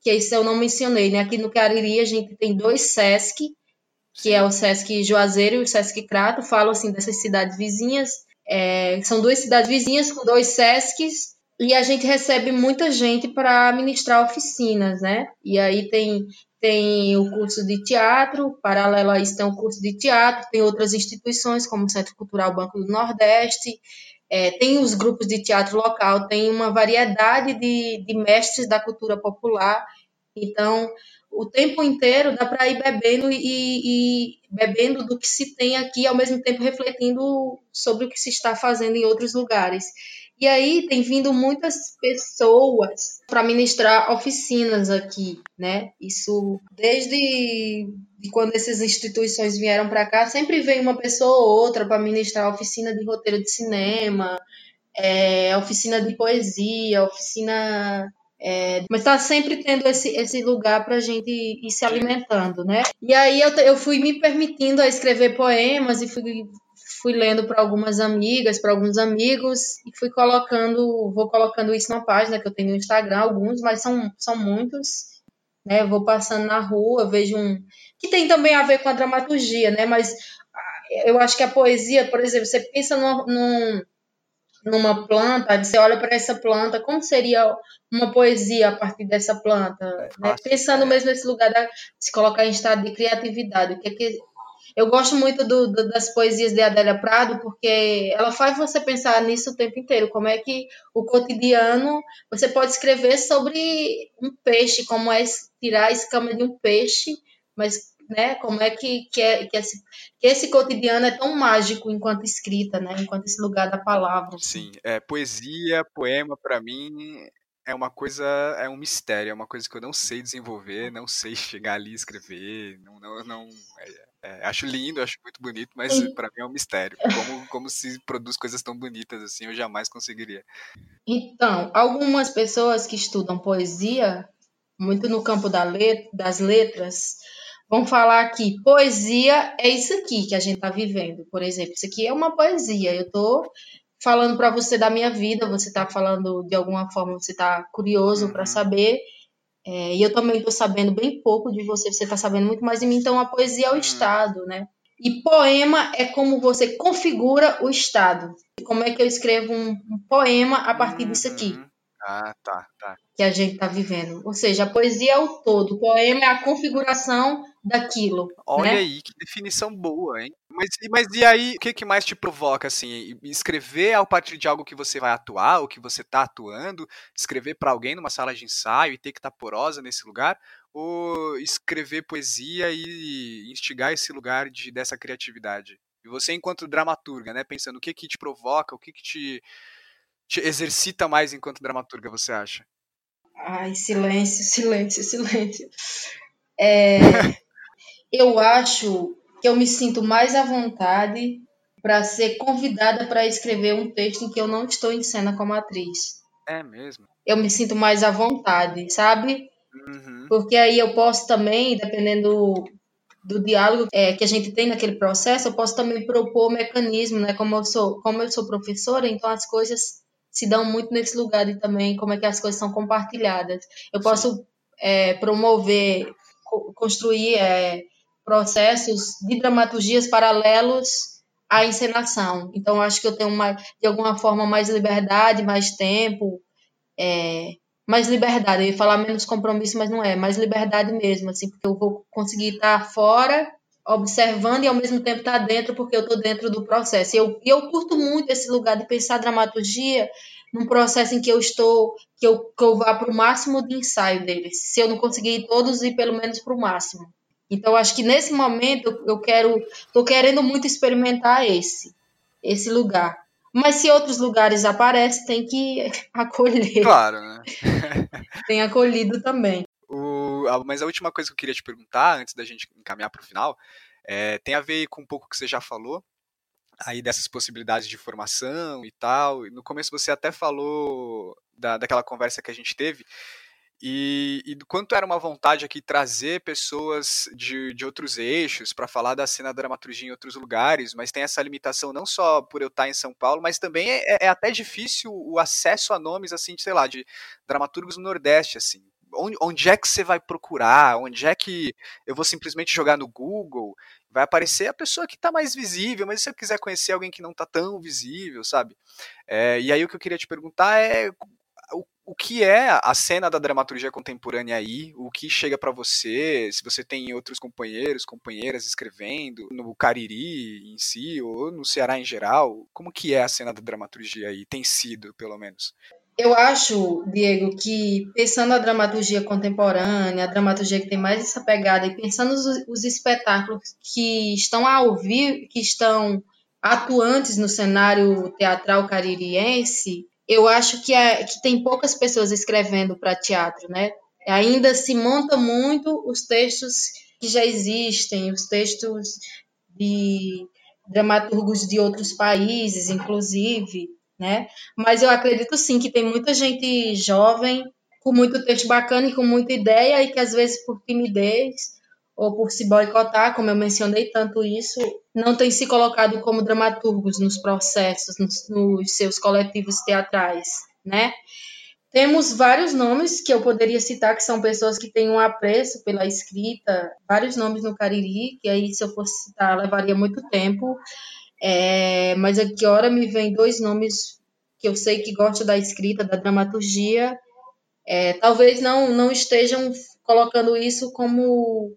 que isso eu não mencionei, né? Aqui no Cariri a gente tem dois SESC, que é o SESC Juazeiro e o SESC Crato, falo assim dessas cidades vizinhas. É, são duas cidades vizinhas com dois SESCs e a gente recebe muita gente para ministrar oficinas, né? E aí tem tem o curso de teatro, paralelo a isso tem o curso de teatro, tem outras instituições como o Centro Cultural Banco do Nordeste, é, tem os grupos de teatro local, tem uma variedade de, de mestres da cultura popular, então o tempo inteiro dá para ir bebendo e, e, bebendo do que se tem aqui, ao mesmo tempo refletindo sobre o que se está fazendo em outros lugares. E aí tem vindo muitas pessoas para ministrar oficinas aqui, né? Isso desde quando essas instituições vieram para cá, sempre vem uma pessoa ou outra para ministrar oficina de roteiro de cinema, é, oficina de poesia, oficina é, mas está sempre tendo esse, esse lugar para a gente ir se alimentando, né? E aí eu, eu fui me permitindo a escrever poemas e fui fui lendo para algumas amigas, para alguns amigos e fui colocando, vou colocando isso na página que eu tenho no Instagram, alguns, mas são, são muitos, né? vou passando na rua, vejo um que tem também a ver com a dramaturgia, né? Mas ah, eu acho que a poesia, por exemplo, você pensa numa, num, numa planta, você olha para essa planta, como seria uma poesia a partir dessa planta? Né? Pensando mesmo nesse lugar de se colocar em estado de criatividade, o que é que eu gosto muito do, do, das poesias de Adélia Prado, porque ela faz você pensar nisso o tempo inteiro. Como é que o cotidiano. Você pode escrever sobre um peixe, como é tirar a escama de um peixe, mas né, como é que, que, é, que, esse, que esse cotidiano é tão mágico enquanto escrita, né, enquanto esse lugar da palavra. Sim, é, poesia, poema, para mim, é uma coisa, é um mistério, é uma coisa que eu não sei desenvolver, não sei chegar ali e escrever, não, não, não é, é, acho lindo, acho muito bonito, mas para mim é um mistério. Como, como se produz coisas tão bonitas assim, eu jamais conseguiria. Então, algumas pessoas que estudam poesia, muito no campo da let das letras, vão falar que poesia é isso aqui que a gente está vivendo. Por exemplo, isso aqui é uma poesia. Eu estou falando para você da minha vida, você está falando de alguma forma, você está curioso uhum. para saber. É, e eu também estou sabendo bem pouco de você, você está sabendo muito mais de mim, então a poesia é o hum. estado, né? E poema é como você configura o estado. Como é que eu escrevo um, um poema a partir disso aqui? Uhum. Ah, tá, tá. Que a gente está vivendo. Ou seja, a poesia é o todo, o poema é a configuração daquilo. Olha né? aí, que definição boa, hein? Mas, mas e aí, o que, que mais te provoca, assim? Escrever a partir de algo que você vai atuar, ou que você está atuando, escrever para alguém numa sala de ensaio e ter que estar tá porosa nesse lugar, ou escrever poesia e instigar esse lugar de, dessa criatividade? E você, enquanto dramaturga, né, pensando o que que te provoca, o que que te te exercita mais enquanto dramaturga, você acha? Ai, silêncio, silêncio, silêncio. É, eu acho que eu me sinto mais à vontade para ser convidada para escrever um texto em que eu não estou em cena como atriz. É mesmo? Eu me sinto mais à vontade, sabe? Uhum. Porque aí eu posso também, dependendo do diálogo é, que a gente tem naquele processo, eu posso também propor mecanismo, né? Como eu sou, como eu sou professora, então as coisas se dão muito nesse lugar de também como é que as coisas são compartilhadas. Eu posso é, promover, co construir é, processos de dramaturgias paralelos à encenação. Então, acho que eu tenho, uma, de alguma forma, mais liberdade, mais tempo, é, mais liberdade. Eu ia falar menos compromisso, mas não é, mais liberdade mesmo, assim, porque eu vou conseguir estar fora observando e ao mesmo tempo estar dentro, porque eu estou dentro do processo. E eu, eu curto muito esse lugar de pensar dramaturgia num processo em que eu estou, que eu, que eu vá para o máximo de ensaio deles. Se eu não conseguir todos, ir pelo menos para o máximo. Então, acho que nesse momento eu quero, estou querendo muito experimentar esse, esse lugar. Mas se outros lugares aparecem, tem que acolher. Claro, né? tem acolhido também. O, mas a última coisa que eu queria te perguntar, antes da gente encaminhar para o final, é, tem a ver com um pouco que você já falou. aí dessas possibilidades de formação e tal. No começo você até falou da, daquela conversa que a gente teve e, e quanto era uma vontade aqui trazer pessoas de, de outros eixos para falar da cena da dramaturgia em outros lugares, mas tem essa limitação não só por eu estar em São Paulo, mas também é, é até difícil o acesso a nomes assim, de, sei lá, de dramaturgos do Nordeste, assim. Onde, onde é que você vai procurar? Onde é que eu vou simplesmente jogar no Google? Vai aparecer a pessoa que está mais visível, mas se eu quiser conhecer alguém que não está tão visível, sabe? É, e aí o que eu queria te perguntar é o que é a cena da dramaturgia contemporânea aí, o que chega para você, se você tem outros companheiros, companheiras escrevendo no Cariri em si ou no Ceará em geral, como que é a cena da dramaturgia aí, tem sido, pelo menos? Eu acho, Diego, que pensando a dramaturgia contemporânea, a dramaturgia que tem mais essa pegada e pensando os, os espetáculos que estão a ouvir, que estão atuantes no cenário teatral caririense, eu acho que, é, que tem poucas pessoas escrevendo para teatro, né? Ainda se monta muito os textos que já existem, os textos de dramaturgos de outros países, inclusive, né? Mas eu acredito sim que tem muita gente jovem com muito texto bacana e com muita ideia e que às vezes por timidez ou por se boicotar, como eu mencionei tanto isso, não tem se colocado como dramaturgos nos processos, nos, nos seus coletivos teatrais, né? Temos vários nomes que eu poderia citar, que são pessoas que têm um apreço pela escrita, vários nomes no Cariri, que aí, se eu fosse citar, levaria muito tempo. É, mas aqui, hora me vem dois nomes que eu sei que gostam da escrita, da dramaturgia. É, talvez não, não estejam colocando isso como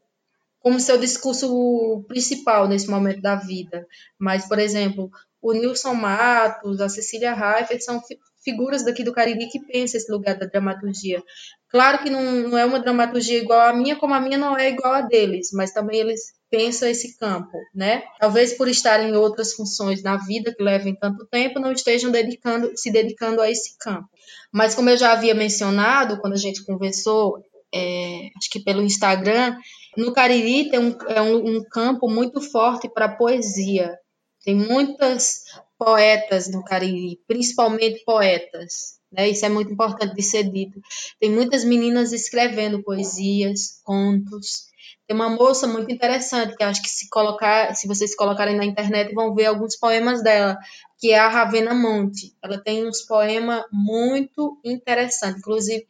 como seu discurso principal nesse momento da vida. Mas, por exemplo, o Nilson Matos, a Cecília Reifert são fi figuras daqui do Cariri que pensam esse lugar da dramaturgia. Claro que não, não é uma dramaturgia igual à minha, como a minha não é igual a deles, mas também eles pensam esse campo, né? Talvez por estarem em outras funções na vida que levem tanto tempo, não estejam dedicando, se dedicando a esse campo. Mas como eu já havia mencionado quando a gente conversou, é, acho que pelo Instagram, no Cariri tem um, é um, um campo muito forte para poesia. Tem muitas poetas no Cariri, principalmente poetas. Né? Isso é muito importante de ser dito. Tem muitas meninas escrevendo poesias, contos. Tem uma moça muito interessante que acho que se colocar, se vocês colocarem na internet vão ver alguns poemas dela, que é a Ravena Monte. Ela tem uns poemas muito interessantes. Inclusive,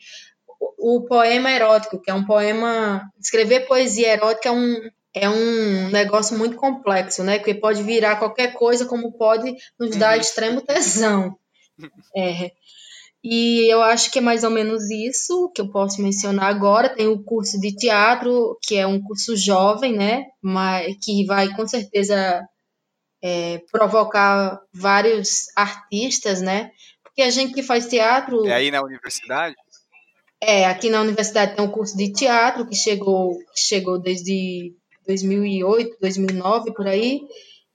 o poema erótico, que é um poema. Escrever poesia erótica é um, é um negócio muito complexo, né? Que pode virar qualquer coisa, como pode nos dar uhum. extremo tesão. É. E eu acho que é mais ou menos isso que eu posso mencionar agora. Tem o curso de teatro, que é um curso jovem, né? Mas que vai com certeza é, provocar vários artistas, né? Porque a gente que faz teatro. É aí na universidade? É, aqui na universidade tem um curso de teatro que chegou, chegou desde 2008, 2009, por aí,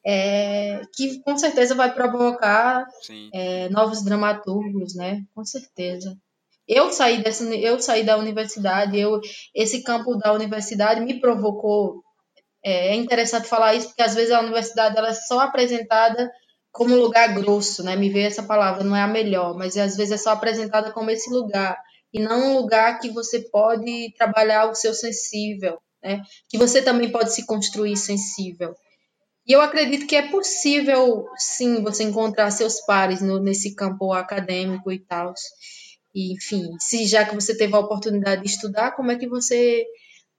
é, que com certeza vai provocar é, novos dramaturgos, né? Com certeza. Eu saí dessa, eu saí da universidade, eu, esse campo da universidade me provocou. É, é interessante falar isso porque às vezes a universidade ela é só apresentada como lugar grosso, né? Me veio essa palavra, não é a melhor, mas às vezes é só apresentada como esse lugar e não um lugar que você pode trabalhar o seu sensível, né? Que você também pode se construir sensível. E eu acredito que é possível, sim, você encontrar seus pares no, nesse campo acadêmico e tal. E, enfim, se já que você teve a oportunidade de estudar, como é que você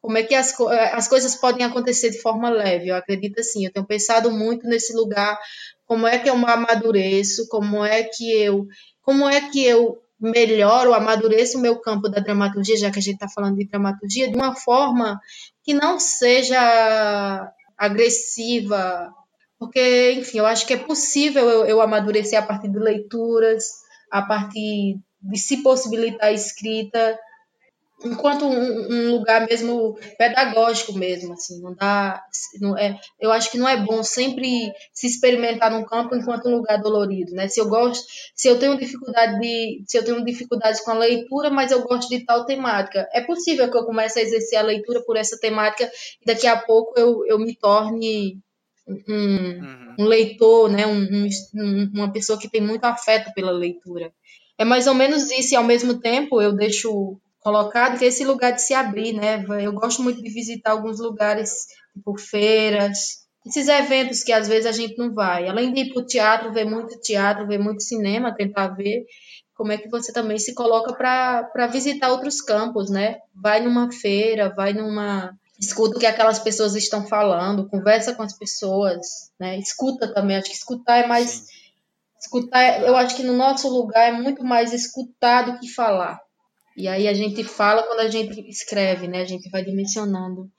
como é que as, as coisas podem acontecer de forma leve. Eu acredito assim, eu tenho pensado muito nesse lugar, como é que eu amadureço, como é que eu, como é que eu melhoro, amadureço o meu campo da dramaturgia, já que a gente está falando de dramaturgia, de uma forma que não seja agressiva, porque, enfim, eu acho que é possível eu, eu amadurecer a partir de leituras, a partir de se possibilitar a escrita, enquanto um, um, lugar mesmo pedagógico mesmo, assim, não dá, não é, eu acho que não é bom sempre se experimentar num campo enquanto um lugar dolorido, né? Se eu gosto, se eu tenho dificuldade de, se eu tenho dificuldades com a leitura, mas eu gosto de tal temática, é possível que eu comece a exercer a leitura por essa temática e daqui a pouco eu, eu me torne um, uhum. um leitor, né? Um, um, uma pessoa que tem muito afeto pela leitura. É mais ou menos isso, e ao mesmo tempo eu deixo colocado que é esse lugar de se abrir, né? Eu gosto muito de visitar alguns lugares, tipo feiras, esses eventos que às vezes a gente não vai. Além de ir para o teatro, ver muito teatro, ver muito cinema, tentar ver como é que você também se coloca para visitar outros campos, né? Vai numa feira, vai numa. Escuta o que aquelas pessoas estão falando, conversa com as pessoas, né? Escuta também. Acho que escutar é mais. Sim. Escutar, eu acho que no nosso lugar é muito mais escutar do que falar. E aí a gente fala quando a gente escreve, né? A gente vai dimensionando.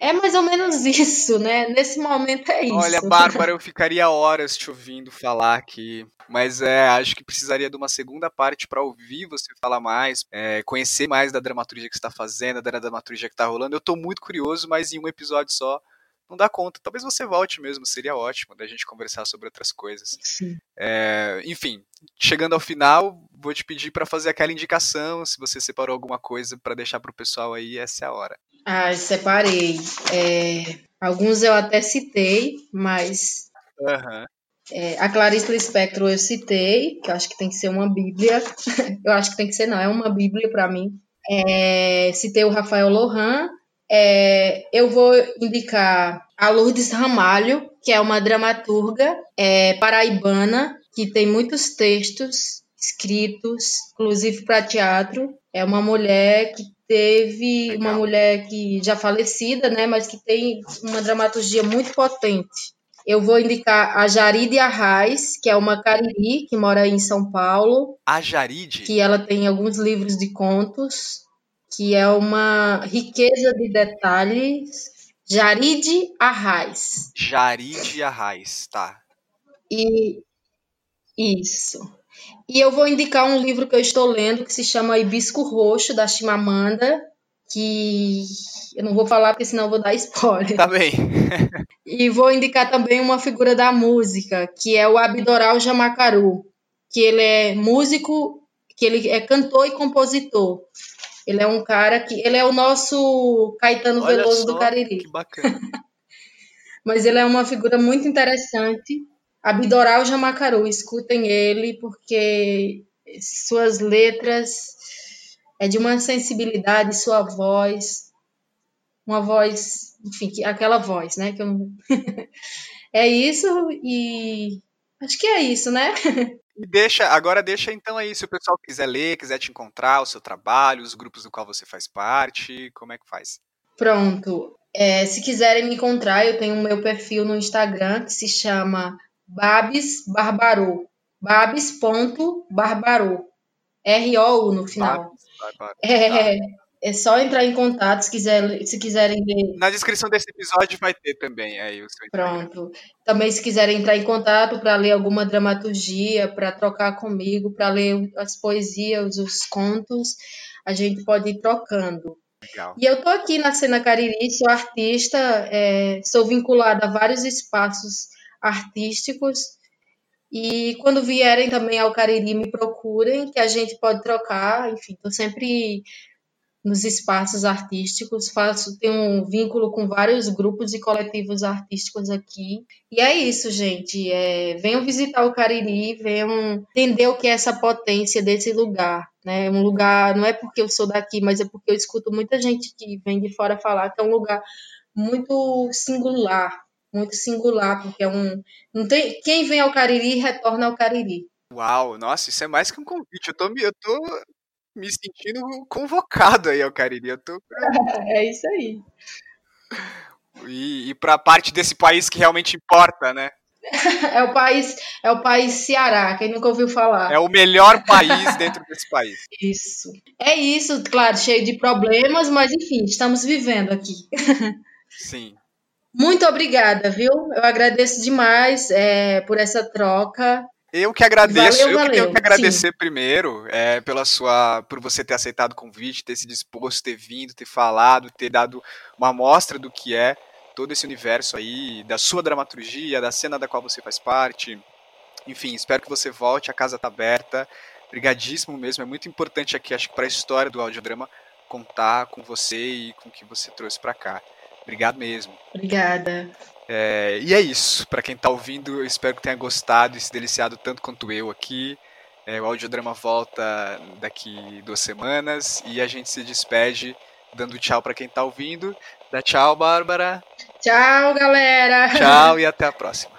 É mais ou menos isso, né? Nesse momento é isso. Olha, Bárbara, eu ficaria horas te ouvindo falar aqui, mas é, acho que precisaria de uma segunda parte para ouvir você falar mais, é, conhecer mais da dramaturgia que está fazendo, da dramaturgia que está rolando. Eu estou muito curioso, mas em um episódio só não dá conta. Talvez você volte mesmo, seria ótimo da gente conversar sobre outras coisas. É, enfim, chegando ao final, vou te pedir para fazer aquela indicação, se você separou alguma coisa para deixar para o pessoal aí, essa é a hora. Ah, separei. É, alguns eu até citei, mas uhum. é, a Clarice Lispector eu citei, que eu acho que tem que ser uma bíblia. eu acho que tem que ser, não, é uma bíblia para mim. É, citei o Rafael Lohan, é, eu vou indicar a Lourdes Ramalho, que é uma dramaturga é, paraibana, que tem muitos textos escritos, inclusive para teatro. É uma mulher que teve, Legal. uma mulher que já falecida, né, mas que tem uma dramaturgia muito potente. Eu vou indicar a Jaride Arraes, que é uma cariri que mora em São Paulo. A Jaride? Que ela tem alguns livros de contos que é uma riqueza de detalhes. Jaride Arraes. Jaride Arraes, tá. E isso. E eu vou indicar um livro que eu estou lendo que se chama Hibisco Roxo, da Chimamanda, que eu não vou falar porque senão eu vou dar spoiler. Tá bem. e vou indicar também uma figura da música, que é o Abdoral Jamacaru, que ele é músico, que ele é cantor e compositor. Ele é um cara que. Ele é o nosso Caetano Olha Veloso só, do Cariri. Que bacana. Mas ele é uma figura muito interessante. Abdoral Jamacaru, escutem ele, porque suas letras é de uma sensibilidade, sua voz, uma voz, enfim, aquela voz, né? Que eu... é isso e acho que é isso, né? E deixa, agora deixa então aí, se o pessoal quiser ler, quiser te encontrar, o seu trabalho, os grupos do qual você faz parte, como é que faz? Pronto. É, se quiserem me encontrar, eu tenho o meu perfil no Instagram que se chama Babs Barbarou. Babs.barbarou. R-O-U no final. Babs, é, tá. É só entrar em contato se, quiser, se quiserem ver. Na descrição desse episódio vai ter também aí o seu Pronto. Também se quiserem entrar em contato para ler alguma dramaturgia, para trocar comigo, para ler as poesias, os contos, a gente pode ir trocando. Legal. E eu tô aqui na cena Cariri, sou artista, é, sou vinculada a vários espaços artísticos. E quando vierem também ao Cariri, me procurem, que a gente pode trocar. Enfim, estou sempre nos espaços artísticos, faço tenho um vínculo com vários grupos e coletivos artísticos aqui. E é isso, gente. É, venham visitar o Cariri, venham entender o que é essa potência desse lugar. Né? Um lugar, não é porque eu sou daqui, mas é porque eu escuto muita gente que vem de fora falar que é um lugar muito singular, muito singular, porque é um. Não tem, quem vem ao Cariri retorna ao Cariri. Uau, nossa, isso é mais que um convite. Eu tô, eu tô me sentindo convocado aí ao Cariri. Eu tô... é isso aí. E, e para parte desse país que realmente importa, né? É o país, é o país Ceará, quem nunca ouviu falar. É o melhor país dentro desse país. Isso. É isso, claro, cheio de problemas, mas enfim, estamos vivendo aqui. Sim. Muito obrigada, viu? Eu agradeço demais é, por essa troca. Eu que agradeço, valeu, eu valeu. que tenho que agradecer Sim. primeiro é, pela sua, por você ter aceitado o convite, ter se disposto, ter vindo, ter falado, ter dado uma amostra do que é todo esse universo aí, da sua dramaturgia, da cena da qual você faz parte. Enfim, espero que você volte, a casa está aberta. Obrigadíssimo mesmo, é muito importante aqui, acho que para a história do audiodrama, contar com você e com o que você trouxe para cá. Obrigado mesmo. Obrigada. É, e é isso. Para quem está ouvindo, eu espero que tenha gostado e se deliciado tanto quanto eu aqui. É, o audiodrama volta daqui duas semanas e a gente se despede dando tchau para quem está ouvindo. Dá tchau, Bárbara. Tchau, galera. Tchau e até a próxima.